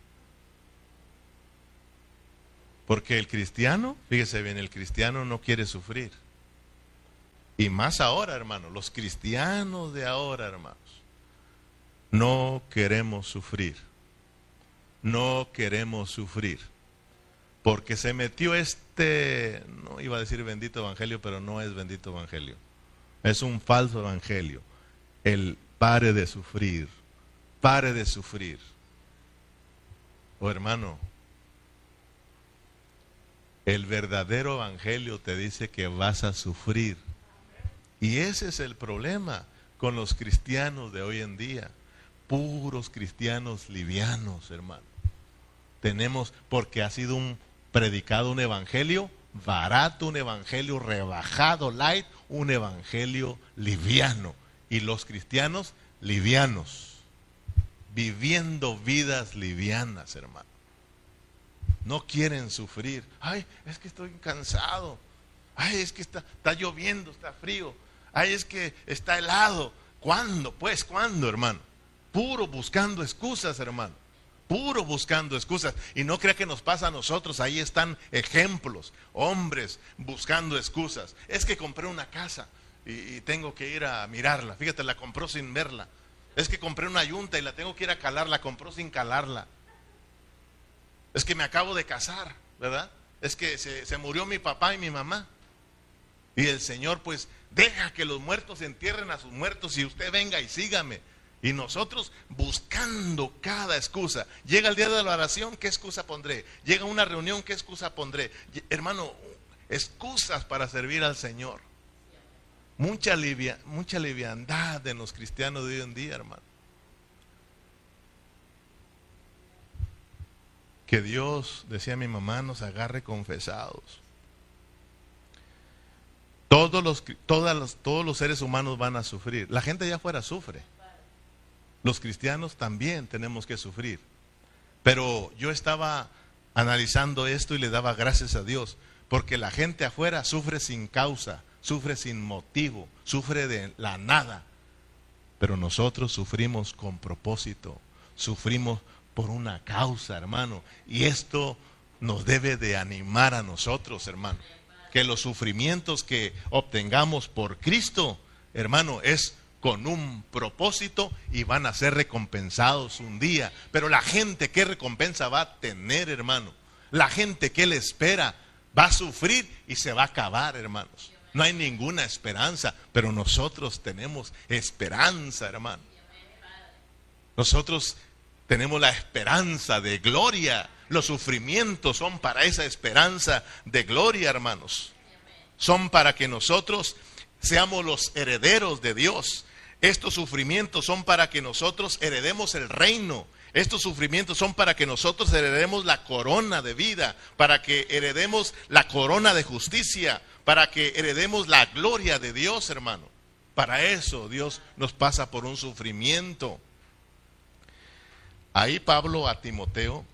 Porque el cristiano, fíjese bien, el cristiano no quiere sufrir. Y más ahora, hermano, los cristianos de ahora, hermanos, no queremos sufrir. No queremos sufrir. Porque se metió este, no iba a decir bendito evangelio, pero no es bendito evangelio. Es un falso evangelio. El pare de sufrir, pare de sufrir. Oh hermano, el verdadero evangelio te dice que vas a sufrir. Y ese es el problema con los cristianos de hoy en día. Puros cristianos livianos, hermano. Tenemos, porque ha sido un predicado un evangelio barato, un evangelio rebajado, light, un evangelio liviano. Y los cristianos livianos, viviendo vidas livianas, hermano. No quieren sufrir. Ay, es que estoy cansado. Ay, es que está, está lloviendo, está frío. Ay, es que está helado. ¿Cuándo? Pues, ¿cuándo, hermano? Puro buscando excusas, hermano. Puro buscando excusas. Y no crea que nos pasa a nosotros. Ahí están ejemplos. Hombres buscando excusas. Es que compré una casa y, tengo que ir a mirarla. Fíjate, la compró sin verla. Es que compré una yunta y la tengo que ir a calar. La compró sin calarla. Es que me acabo de casar, ¿verdad? Es que se, se murió mi papá y mi mamá. Y el Señor pues deja que los muertos entierren a sus muertos y usted venga y sígame. Y nosotros buscando cada excusa. Llega el día de la oración, ¿qué excusa pondré? Llega una reunión, ¿qué excusa pondré? Hermano, excusas para servir al Señor. Mucha, livia, mucha liviandad en los cristianos de hoy en día, hermano. Que Dios, decía mi mamá, nos agarre confesados. Todos los, todos los seres humanos van a sufrir. La gente allá afuera sufre. Los cristianos también tenemos que sufrir. Pero yo estaba analizando esto y le daba gracias a Dios, porque la gente afuera sufre sin causa, sufre sin motivo, sufre de la nada. Pero nosotros sufrimos con propósito, sufrimos por una causa, hermano. Y esto nos debe de animar a nosotros, hermano que los sufrimientos que obtengamos por Cristo, hermano, es con un propósito y van a ser recompensados un día. Pero la gente, ¿qué recompensa va a tener, hermano? La gente que le espera va a sufrir y se va a acabar, hermanos. No hay ninguna esperanza, pero nosotros tenemos esperanza, hermano. Nosotros tenemos la esperanza de gloria los sufrimientos son para esa esperanza de gloria, hermanos. Son para que nosotros seamos los herederos de Dios. Estos sufrimientos son para que nosotros heredemos el reino. Estos sufrimientos son para que nosotros heredemos la corona de vida, para que heredemos la corona de justicia, para que heredemos la gloria de Dios, hermano. Para eso Dios nos pasa por un sufrimiento. Ahí Pablo a Timoteo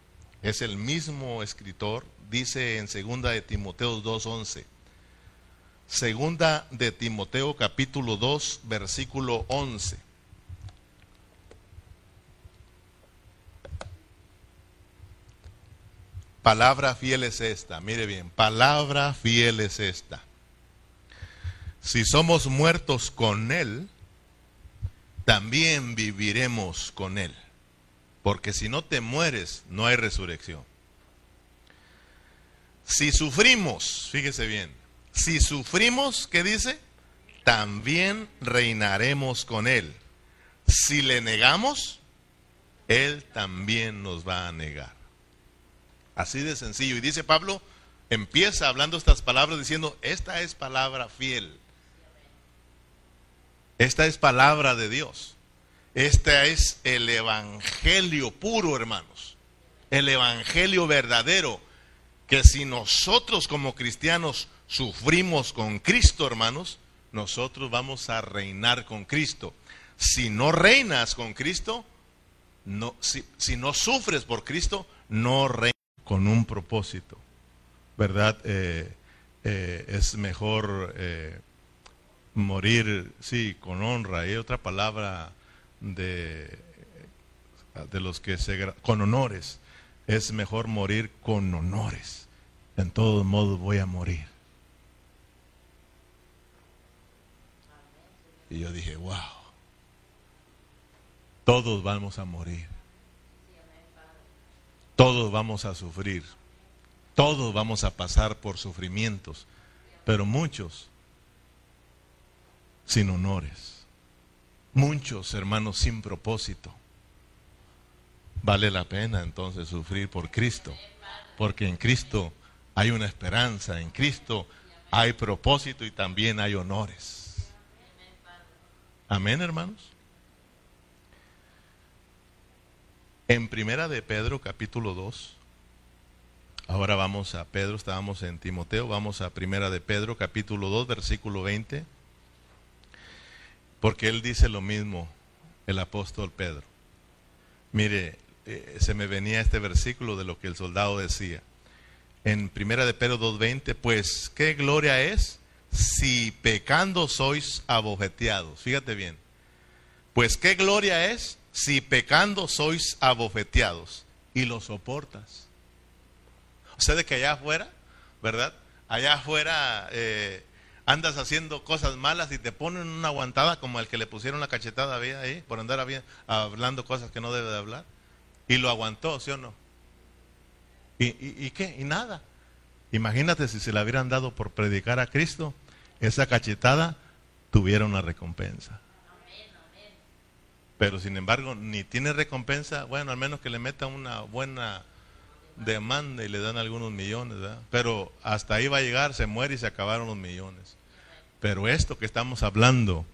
es el mismo escritor, dice en segunda de Timoteo 2:11. Segunda de Timoteo capítulo 2 versículo 11. Palabra fiel es esta, mire bien, palabra fiel es esta. Si somos muertos con Él, también viviremos con Él. Porque si no te mueres, no hay resurrección. Si sufrimos, fíjese bien, si sufrimos, ¿qué dice? También reinaremos con Él. Si le negamos, Él también nos va a negar. Así de sencillo. Y dice Pablo, empieza hablando estas palabras diciendo, esta es palabra fiel. Esta es palabra de Dios. Este es el evangelio puro, hermanos. El evangelio verdadero. Que si nosotros como cristianos sufrimos con Cristo, hermanos, nosotros vamos a reinar con Cristo. Si no reinas con Cristo, no, si, no sufres por Cristo, no reinas con un propósito. ¿Verdad? Eh, eh, es mejor eh, morir, sí, con honra. Hay otra palabra de, de los que se... con honores. Es mejor morir con honores. En todos modos voy a morir. Y yo dije, wow, todos vamos a morir. Todos vamos a sufrir. Todos vamos a pasar por sufrimientos. Pero muchos sin honores. Muchos hermanos sin propósito. Vale la pena entonces sufrir por Cristo, porque en Cristo hay una esperanza, en Cristo hay propósito y también hay honores. Amén, hermanos. En Primera de Pedro, capítulo 2. Ahora vamos a Pedro, estábamos en Timoteo, vamos a Primera de Pedro, capítulo 2, versículo 20. Porque él dice lo mismo, el apóstol Pedro. Mire, eh, se me venía este versículo de lo que el soldado decía. En primera de Pedro 2.20, pues qué gloria es si pecando sois abofeteados. Fíjate bien. Pues qué gloria es si pecando sois abofeteados y lo soportas. O sea, de que allá afuera, ¿verdad? Allá afuera eh, andas haciendo cosas malas y te ponen una aguantada como el que le pusieron la cachetada ahí por andar hablando cosas que no debe de hablar. Y lo aguantó, ¿sí o no? ¿Y, y, qué? Y nada. Imagínate si se le hubieran dado por predicar a Cristo, esa cachetada tuviera una recompensa. Pero sin embargo, ni tiene recompensa, bueno, al menos que le meta una buena demanda y le dan algunos millones, ¿verdad? Pero hasta ahí va a llegar, se muere y se acabaron los millones. Pero esto que estamos hablando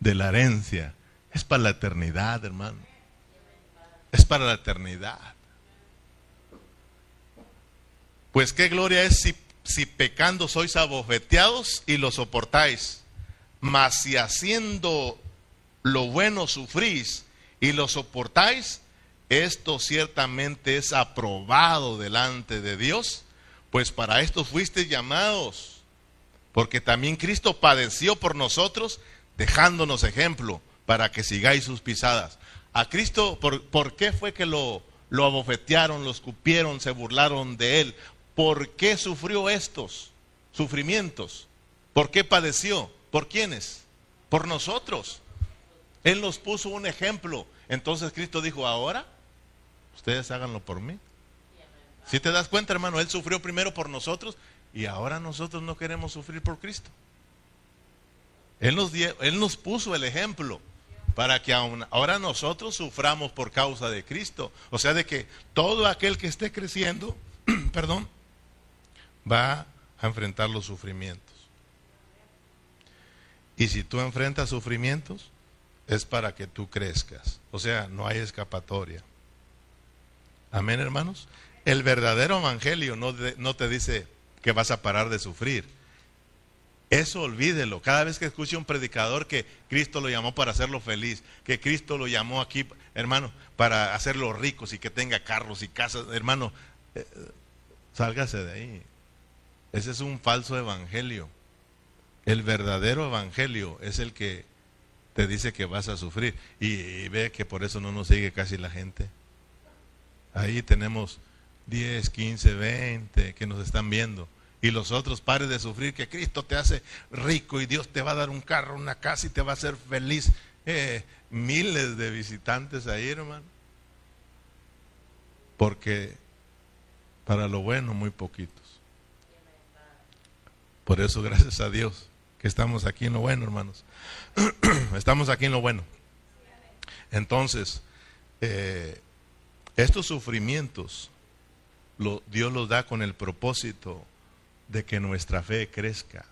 de la herencia es para la eternidad, hermano. Es para la eternidad. Pues qué gloria es si, si pecando sois abofeteados y lo soportáis. Mas si haciendo lo bueno sufrís y lo soportáis, esto ciertamente es aprobado delante de Dios, pues para esto fuiste llamados porque también Cristo padeció por nosotros, dejándonos ejemplo para que sigáis sus pisadas. A Cristo, ¿por, qué fue que lo, lo abofetearon, lo escupieron, se burlaron de él? ¿Por qué sufrió estos sufrimientos? ¿Por qué padeció? ¿Por quiénes? Por nosotros. Él nos puso un ejemplo. Entonces Cristo dijo, ahora ustedes háganlo por mí. Si te das cuenta, hermano, Él sufrió primero por nosotros y ahora nosotros no queremos sufrir por Cristo. Él nos, él nos puso el ejemplo para que ahora nosotros suframos por causa de Cristo. O sea, de que todo aquel que esté creciendo, perdón, va a enfrentar los sufrimientos. Y si tú enfrentas sufrimientos, es para que tú crezcas. O sea, no hay escapatoria. Amén, hermanos. El verdadero evangelio no, no te dice, que vas a parar de sufrir. Eso olvídelo. Cada vez que escuche un predicador que Cristo lo llamó para hacerlo feliz, que Cristo lo llamó aquí, hermano, para hacerlo ricos y que tenga carros y casas, hermano, eh, sálgase de ahí. Ese es un falso evangelio. El verdadero evangelio es el que te dice que vas a sufrir. Y, ve que por eso no nos sigue casi la gente. Ahí tenemos 10, 15, 20 que nos están viendo. Y los otros, pares de sufrir, que Cristo te hace rico y Dios te va a dar un carro, una casa y te va a hacer feliz. Eh, miles de visitantes ahí, hermano. Porque para lo bueno, muy poquitos. Por eso, gracias a Dios, que estamos aquí en lo bueno, hermanos. estamos aquí en lo bueno. Entonces, eh, estos sufrimientos Dios los da con el propósito de que nuestra fe crezca.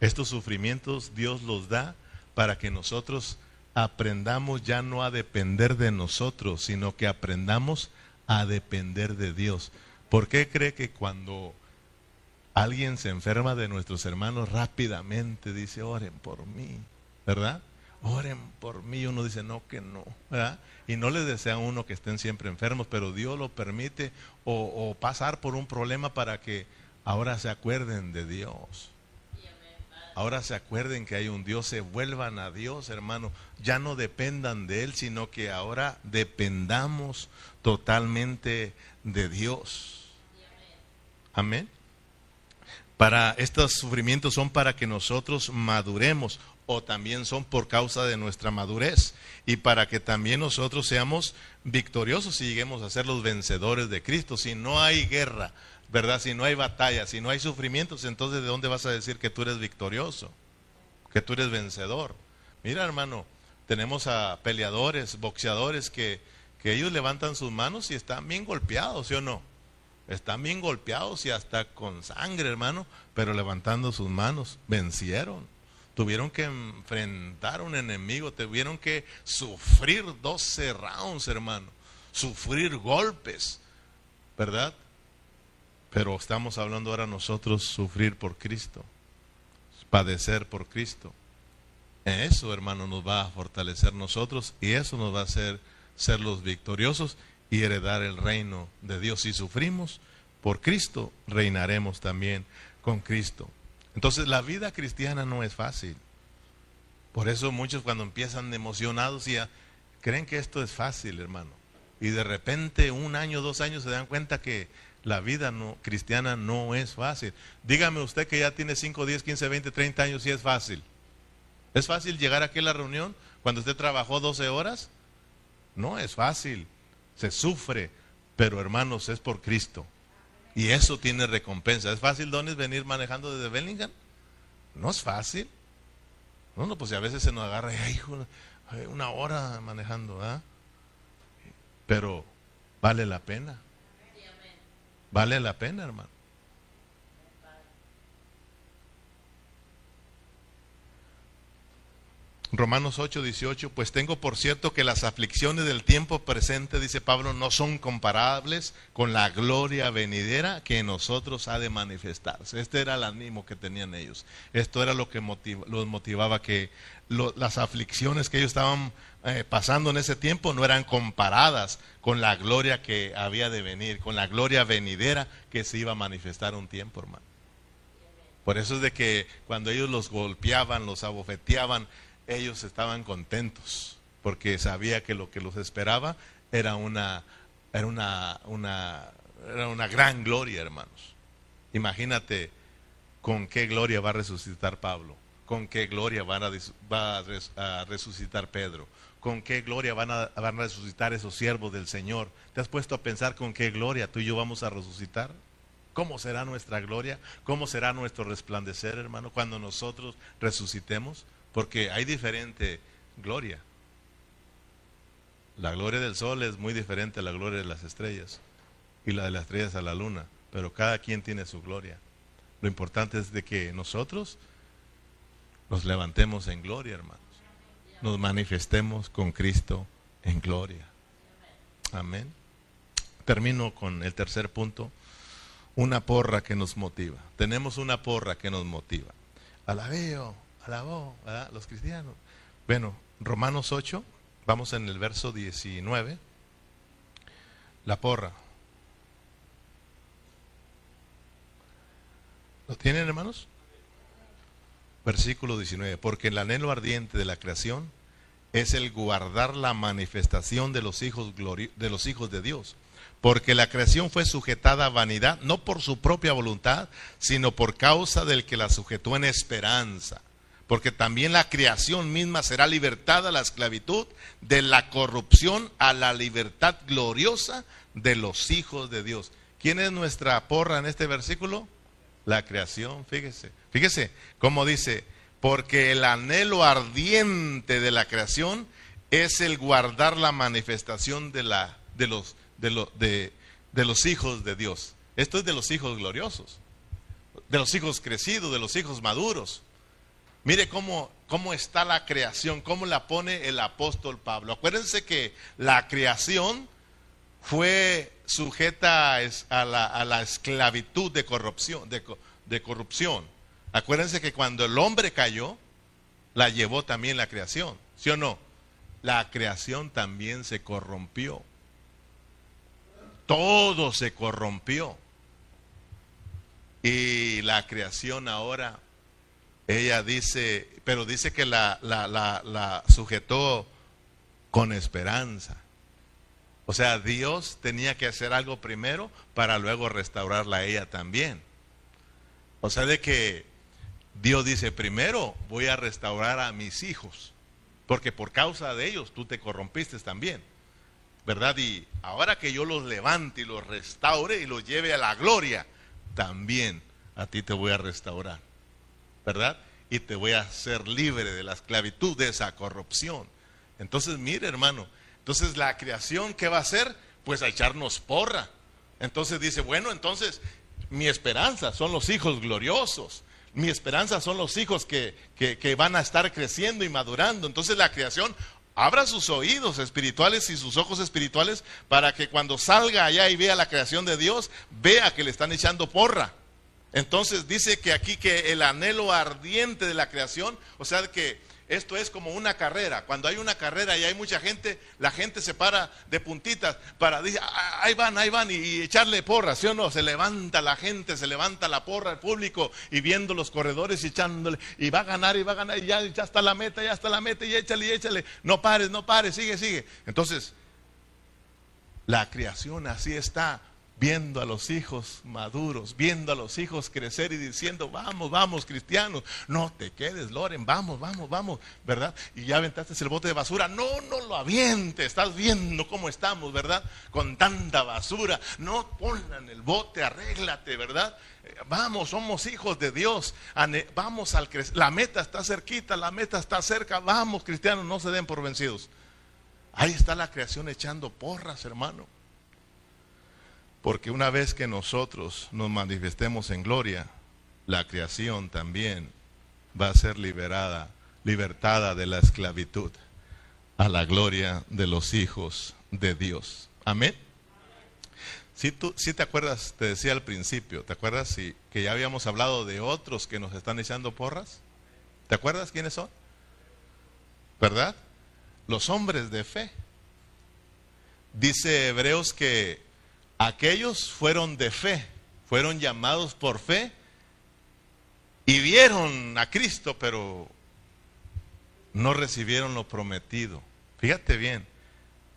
Estos sufrimientos Dios los da para que nosotros aprendamos ya no a depender de nosotros, sino que aprendamos a depender de Dios. ¿Por qué cree que cuando alguien se enferma de nuestros hermanos rápidamente dice, oren por mí, ¿verdad? Oren por mí. Uno dice, no, que no, ¿verdad? Y no les desea a uno que estén siempre enfermos, pero Dios lo permite o, pasar por un problema para que ahora se acuerden de Dios. Ahora se acuerden que hay un Dios, se vuelvan a Dios, hermano. Ya no dependan de Él, sino que ahora dependamos totalmente de Dios. Amén. Para estos sufrimientos son para que nosotros maduremos o también son por causa de nuestra madurez y para que también nosotros seamos victoriosos y lleguemos a ser los vencedores de Cristo. Si no hay guerra, ¿verdad? Si no hay batalla, si no hay sufrimientos, entonces ¿de dónde vas a decir que tú eres victorioso? Que tú eres vencedor. Mira, hermano, tenemos a peleadores, boxeadores que, que ellos levantan sus manos y están bien golpeados, ¿sí o no? Están bien golpeados y hasta con sangre, hermano, pero levantando sus manos, vencieron. Tuvieron que enfrentar a un enemigo, tuvieron que sufrir 12 rounds, hermano, sufrir golpes, ¿verdad? Pero estamos hablando ahora nosotros sufrir por Cristo, padecer por Cristo. Eso, hermano, nos va a fortalecer nosotros y eso nos va a hacer ser los victoriosos y heredar el reino de Dios. Si sufrimos por Cristo, reinaremos también con Cristo. Entonces la vida cristiana no es fácil. Por eso muchos cuando empiezan emocionados ya creen que esto es fácil, hermano. Y de repente un año, dos años se dan cuenta que la vida cristiana no es fácil. Dígame usted que ya tiene 5, 10, 15, 20, 30 años si es fácil. ¿Es fácil llegar aquí a la reunión cuando usted trabajó 12 horas? No es fácil se sufre, pero hermanos, es por Cristo. Y eso tiene recompensa. ¿Es fácil, Donis, venir manejando desde Bellingham? No es fácil. No, no, pues a veces se nos agarra, hijo, una hora manejando, ¿ah? Pero vale la pena. Vale la pena, hermano. Romanos 8, 18, pues tengo por cierto que las aflicciones del tiempo presente, dice Pablo, no son comparables con la gloria venidera que en nosotros ha de manifestarse. Este era el ánimo que tenían ellos. Esto era lo que los motivaba, que las aflicciones que ellos estaban eh, pasando en ese tiempo no eran comparadas con la gloria que había de venir, con la gloria venidera que se iba a manifestar un tiempo, hermano. Por eso es de que cuando ellos los golpeaban, los abofeteaban, ellos estaban contentos porque sabía que lo que los esperaba era una, era una, una, era una gran gloria, hermanos. Imagínate con qué gloria va a resucitar Pablo, con qué gloria van a, va a resucitar Pedro, con qué gloria van a, van a resucitar esos siervos del Señor. ¿Te has puesto a pensar con qué gloria tú y yo vamos a resucitar? ¿Cómo será nuestra gloria? ¿Cómo será nuestro resplandecer, hermano, cuando nosotros resucitemos? Porque hay diferente gloria. La gloria del sol es muy diferente a la gloria de las estrellas y la de las estrellas a la luna, pero cada quien tiene su gloria. Lo importante es de que nosotros nos levantemos en gloria, hermanos. Nos manifestemos con Cristo en gloria. Amén. Termino con el tercer punto. Una porra que nos motiva. Tenemos una porra que nos motiva. alabeo, alabó, ¿verdad? los cristianos. Bueno, Romanos 8, vamos en el verso 19, la porra. ¿Lo tienen hermanos? Versículo 19, porque el anhelo ardiente de la creación es el guardar la manifestación de los hijos de los hijos de Dios, porque la creación fue sujetada a vanidad no por su propia voluntad, sino por causa del que la sujetó en esperanza. Porque también la creación misma será libertada a la esclavitud de la corrupción a la libertad gloriosa de los hijos de Dios. ¿Quién es nuestra porra en este versículo? La creación, fíjese. Fíjese cómo dice, porque el anhelo ardiente de la creación es el guardar la manifestación de, la, de, los, de, de los hijos de Dios. Esto es de los hijos gloriosos, de los hijos crecidos, de los hijos maduros. Mire cómo, cómo está la creación, cómo la pone el apóstol Pablo. Acuérdense que la creación fue sujeta a la, a la esclavitud de corrupción, de, de corrupción. Acuérdense que cuando el hombre cayó, la llevó también la creación, ¿sí o no? La creación también se corrompió. Todo se corrompió. Y la creación ahora, ella dice, pero dice que la, la, la, la sujetó con esperanza. O sea, Dios tenía que hacer algo primero para luego restaurarla a ella también. O sea, de que Dios dice, primero voy a restaurar a mis hijos, porque por causa de ellos tú te corrompiste también, ¿verdad? Y ahora que yo los levante y los restaure y los lleve a la gloria, también a ti te voy a restaurar, ¿verdad? Y te voy a hacer libre de la esclavitud, de esa corrupción. Entonces, mire hermano, entonces la creación, ¿qué va a hacer? Pues a echarnos porra. Entonces dice, bueno, entonces mi esperanza son los hijos gloriosos. Mi esperanza son los hijos que, que, van a estar creciendo y madurando. Entonces la creación abra sus oídos espirituales y sus ojos espirituales para que cuando salga allá y vea la creación de Dios, vea que le están echando porra. Entonces dice que aquí que el anhelo ardiente de la creación, o sea que esto es como una carrera. Cuando hay una carrera y hay mucha gente, la gente se para de puntitas para decir, ah, ahí van, ahí van, y, echarle porra, ¿sí o no? Se levanta la gente, se levanta la porra, el público, y viendo los corredores y echándole, y va a ganar, y va a ganar, y ya, ya está la meta, ya está la meta, y échale, y échale. No pares, no pares, sigue, sigue. Entonces, la creación así está viendo a los hijos maduros, viendo a los hijos crecer y diciendo, vamos, vamos, cristianos, no te quedes, Loren, vamos, vamos, vamos, ¿verdad? Y ya aventaste el bote de basura, no, no lo avientes, estás viendo cómo estamos, ¿verdad? Con tanta basura, no pongan el bote, arréglate, ¿verdad? Eh, vamos, somos hijos de Dios, vamos al la meta está cerquita, la meta está cerca, vamos, cristianos, no se den por vencidos. Ahí está la creación echando porras, hermano. Porque una vez que nosotros nos manifestemos en gloria, la creación también va a ser liberada, libertada de la esclavitud a la gloria de los hijos de Dios. Amén. Si tú si te acuerdas, te decía al principio, ¿te acuerdas si, que ya habíamos hablado de otros que nos están echando porras? ¿Te acuerdas quiénes son? ¿Verdad? Los hombres de fe. Dice Hebreos que Aquellos fueron de fe, fueron llamados por fe y vieron a Cristo, pero no recibieron lo prometido. Fíjate bien.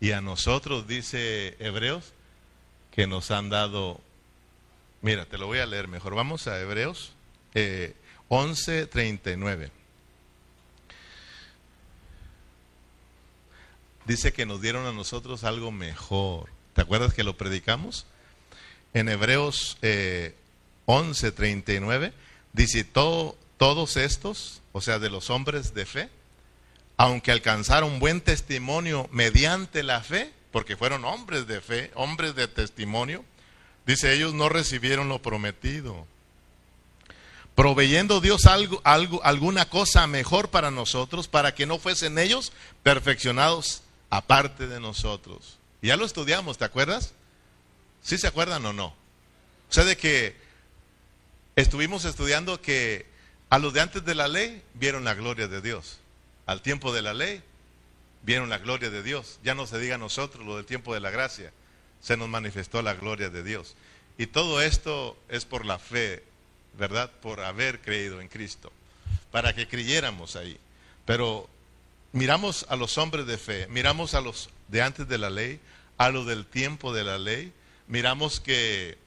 Y a nosotros, dice Hebreos, que nos han dado... Mira, te lo voy a leer mejor. Vamos a Hebreos eh, 11:39. Dice que nos dieron a nosotros algo mejor. ¿Te acuerdas que lo predicamos? En Hebreos eh, 11:39 dice, todos estos, o sea, de los hombres de fe, aunque alcanzaron buen testimonio mediante la fe, porque fueron hombres de fe, hombres de testimonio, dice, ellos no recibieron lo prometido. Proveyendo Dios algo, algo, alguna cosa mejor para nosotros, para que no fuesen ellos perfeccionados aparte de nosotros. Ya lo estudiamos, ¿te acuerdas? ¿Sí se acuerdan o no? O sea, de que estuvimos estudiando que A los de antes de la ley vieron la gloria de Dios. Al tiempo de la ley vieron la gloria de Dios. Ya no se diga a nosotros lo del tiempo de la gracia. Se nos manifestó la gloria de Dios. Y todo esto es por la fe, ¿verdad? Por haber creído en Cristo. Para que creyéramos ahí. Pero miramos a los hombres de fe, miramos a los de antes de la ley, a los del tiempo de la ley, miramos que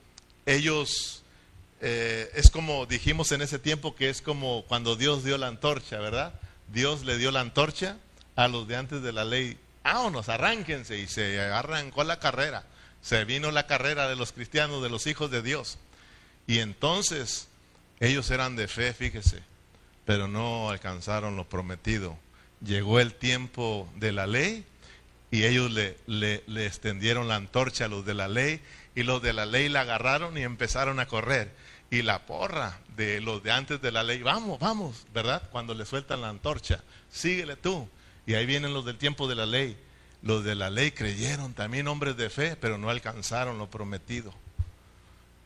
ellos, eh, es como dijimos en ese tiempo, que es como cuando Dios dio la antorcha, ¿verdad? Dios le dio la antorcha a los de antes de la ley. Vámonos, arránquense. Y se arrancó la carrera. Se vino la carrera de los cristianos, de los hijos de Dios. Y entonces ellos eran de fe, fíjese, pero no alcanzaron lo prometido. Llegó el tiempo de la ley y ellos le, le, le, extendieron la antorcha a los de la ley y los de la ley la agarraron y empezaron a correr. Y la porra de los de antes de la ley, vamos, vamos, ¿verdad? Cuando le sueltan la antorcha, síguele tú. Y ahí vienen los del tiempo de la ley. Los de la ley creyeron, también hombres de fe, pero no alcanzaron lo prometido.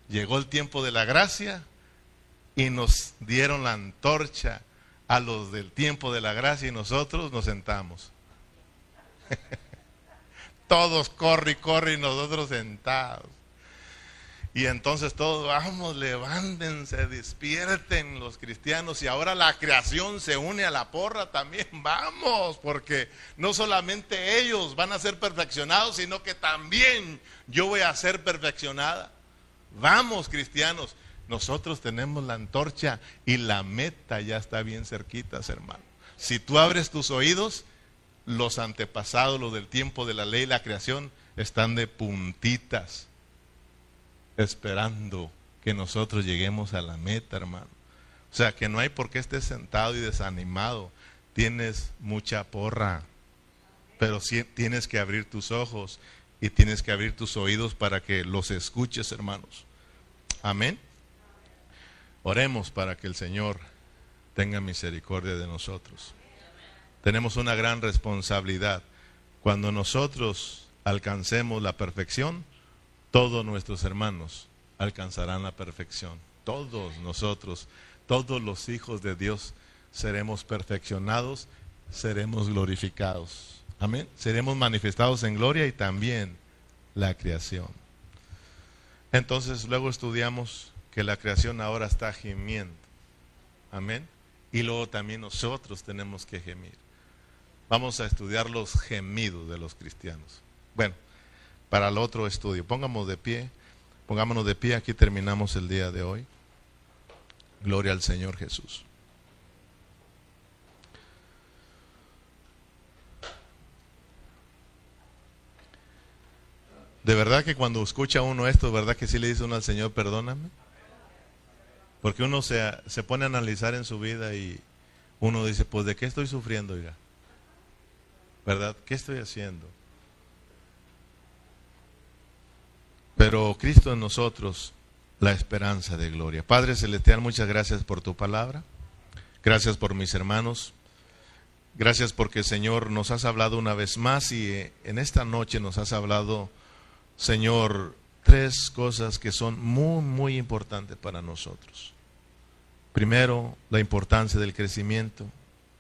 Llegó el tiempo de la gracia y nos dieron la antorcha a los del tiempo de la gracia y nosotros nos sentamos. Todos corre y corre y nosotros sentados. Y entonces todos, vamos, levántense, despierten los cristianos. Y ahora la creación se une a la porra también. Vamos, porque no solamente ellos van a ser perfeccionados, sino que también yo voy a ser perfeccionada. Vamos, cristianos. Nosotros tenemos la antorcha y la meta ya está bien cerquita, hermano. Si tú abres tus oídos, los antepasados, los del tiempo de la ley, la creación, están de puntitas esperando que nosotros lleguemos a la meta, hermano. O sea, que no hay por qué estés sentado y desanimado. Tienes mucha porra, pero sí tienes que abrir tus ojos y tienes que abrir tus oídos para que los escuches, hermanos. Amén. Oremos para que el Señor tenga misericordia de nosotros. Tenemos una gran responsabilidad. Cuando nosotros alcancemos la perfección, todos nuestros hermanos alcanzarán la perfección. Todos nosotros, todos los hijos de Dios seremos perfeccionados, seremos glorificados. Amén. Seremos manifestados en gloria y también la creación. Entonces luego estudiamos que la creación ahora está gimiendo. Amén. Y luego también nosotros tenemos que gemir. Vamos a estudiar los gemidos de los cristianos. Bueno para el otro estudio. Pongamos de pie, pongámonos de pie, aquí terminamos el día de hoy. Gloria al Señor Jesús. De verdad que cuando escucha uno esto, ¿verdad que sí le dice uno al Señor, perdóname? Porque uno se, se pone a analizar en su vida y uno dice, pues de qué estoy sufriendo, ya? ¿Verdad? ¿Qué estoy haciendo? pero Cristo en nosotros, la esperanza de gloria. Padre Celestial, muchas gracias por tu palabra. Gracias por mis hermanos. Gracias porque, Señor, nos has hablado una vez más y eh, en esta noche nos has hablado, Señor, tres cosas que son muy, muy importantes para nosotros. Primero, la importancia del crecimiento.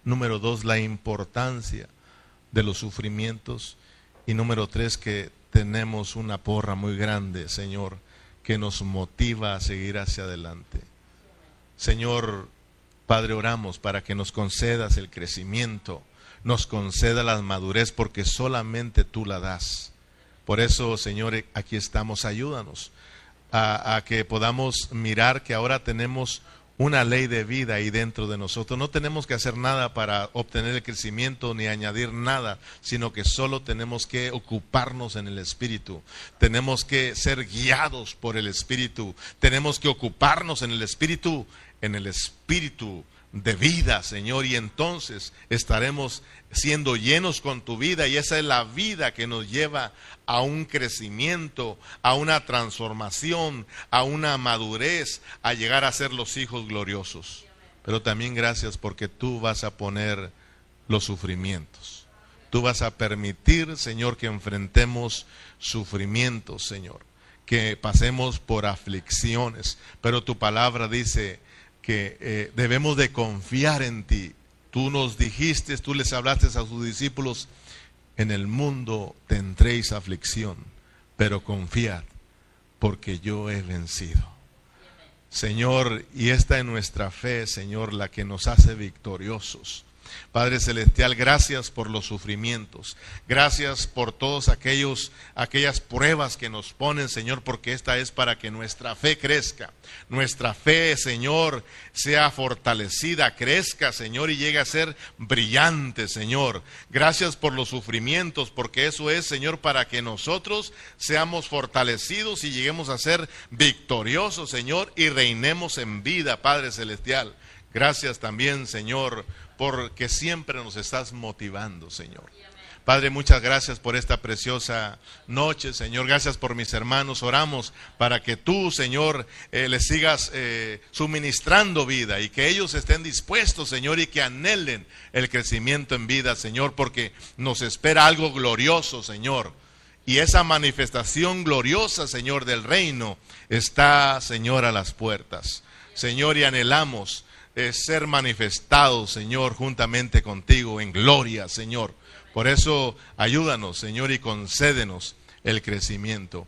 Número dos, la importancia de los sufrimientos. Y número tres, que tenemos una porra muy grande, Señor, que nos motiva a seguir hacia adelante. Señor, Padre, oramos para que nos concedas el crecimiento, nos conceda la madurez, porque solamente tú la das. Por eso, Señor, aquí estamos, ayúdanos a, a que podamos mirar que ahora tenemos una ley de vida ahí dentro de nosotros. No tenemos que hacer nada para obtener el crecimiento ni añadir nada, sino que solo tenemos que ocuparnos en el Espíritu. Tenemos que ser guiados por el Espíritu. Tenemos que ocuparnos en el Espíritu, en el Espíritu de vida, Señor, y entonces estaremos siendo llenos con tu vida y esa es la vida que nos lleva a un crecimiento, a una transformación, a una madurez, a llegar a ser los hijos gloriosos. Pero también gracias porque tú vas a poner los sufrimientos. Tú vas a permitir, Señor, que enfrentemos sufrimientos, Señor, que pasemos por aflicciones. Pero tu palabra dice, que eh, debemos de confiar en ti. Tú nos dijiste, tú les hablaste a tus discípulos, en el mundo tendréis aflicción, pero confiad, porque yo he vencido. Señor, y esta es nuestra fe, Señor, la que nos hace victoriosos. Padre Celestial, gracias por los sufrimientos. Gracias por todos aquellos aquellas pruebas que nos ponen, Señor, porque esta es para que nuestra fe crezca. Nuestra fe, Señor, sea fortalecida, crezca, Señor, y llegue a ser brillante, Señor. Gracias por los sufrimientos, porque eso es, Señor, para que nosotros seamos fortalecidos y lleguemos a ser victoriosos, Señor, y reinemos en vida, Padre Celestial. Gracias también, Señor, porque siempre nos estás motivando, Señor. Padre, muchas gracias por esta preciosa noche, Señor. Gracias por mis hermanos. Oramos para que tú, Señor, eh, les sigas eh, suministrando vida y que ellos estén dispuestos, Señor, y que anhelen el crecimiento en vida, Señor, porque nos espera algo glorioso, Señor. Y esa manifestación gloriosa, Señor, del reino está, Señor, a las puertas. Señor, y anhelamos ser manifestado, Señor, juntamente contigo en gloria, Señor. Por eso ayúdanos, Señor, y concédenos el crecimiento.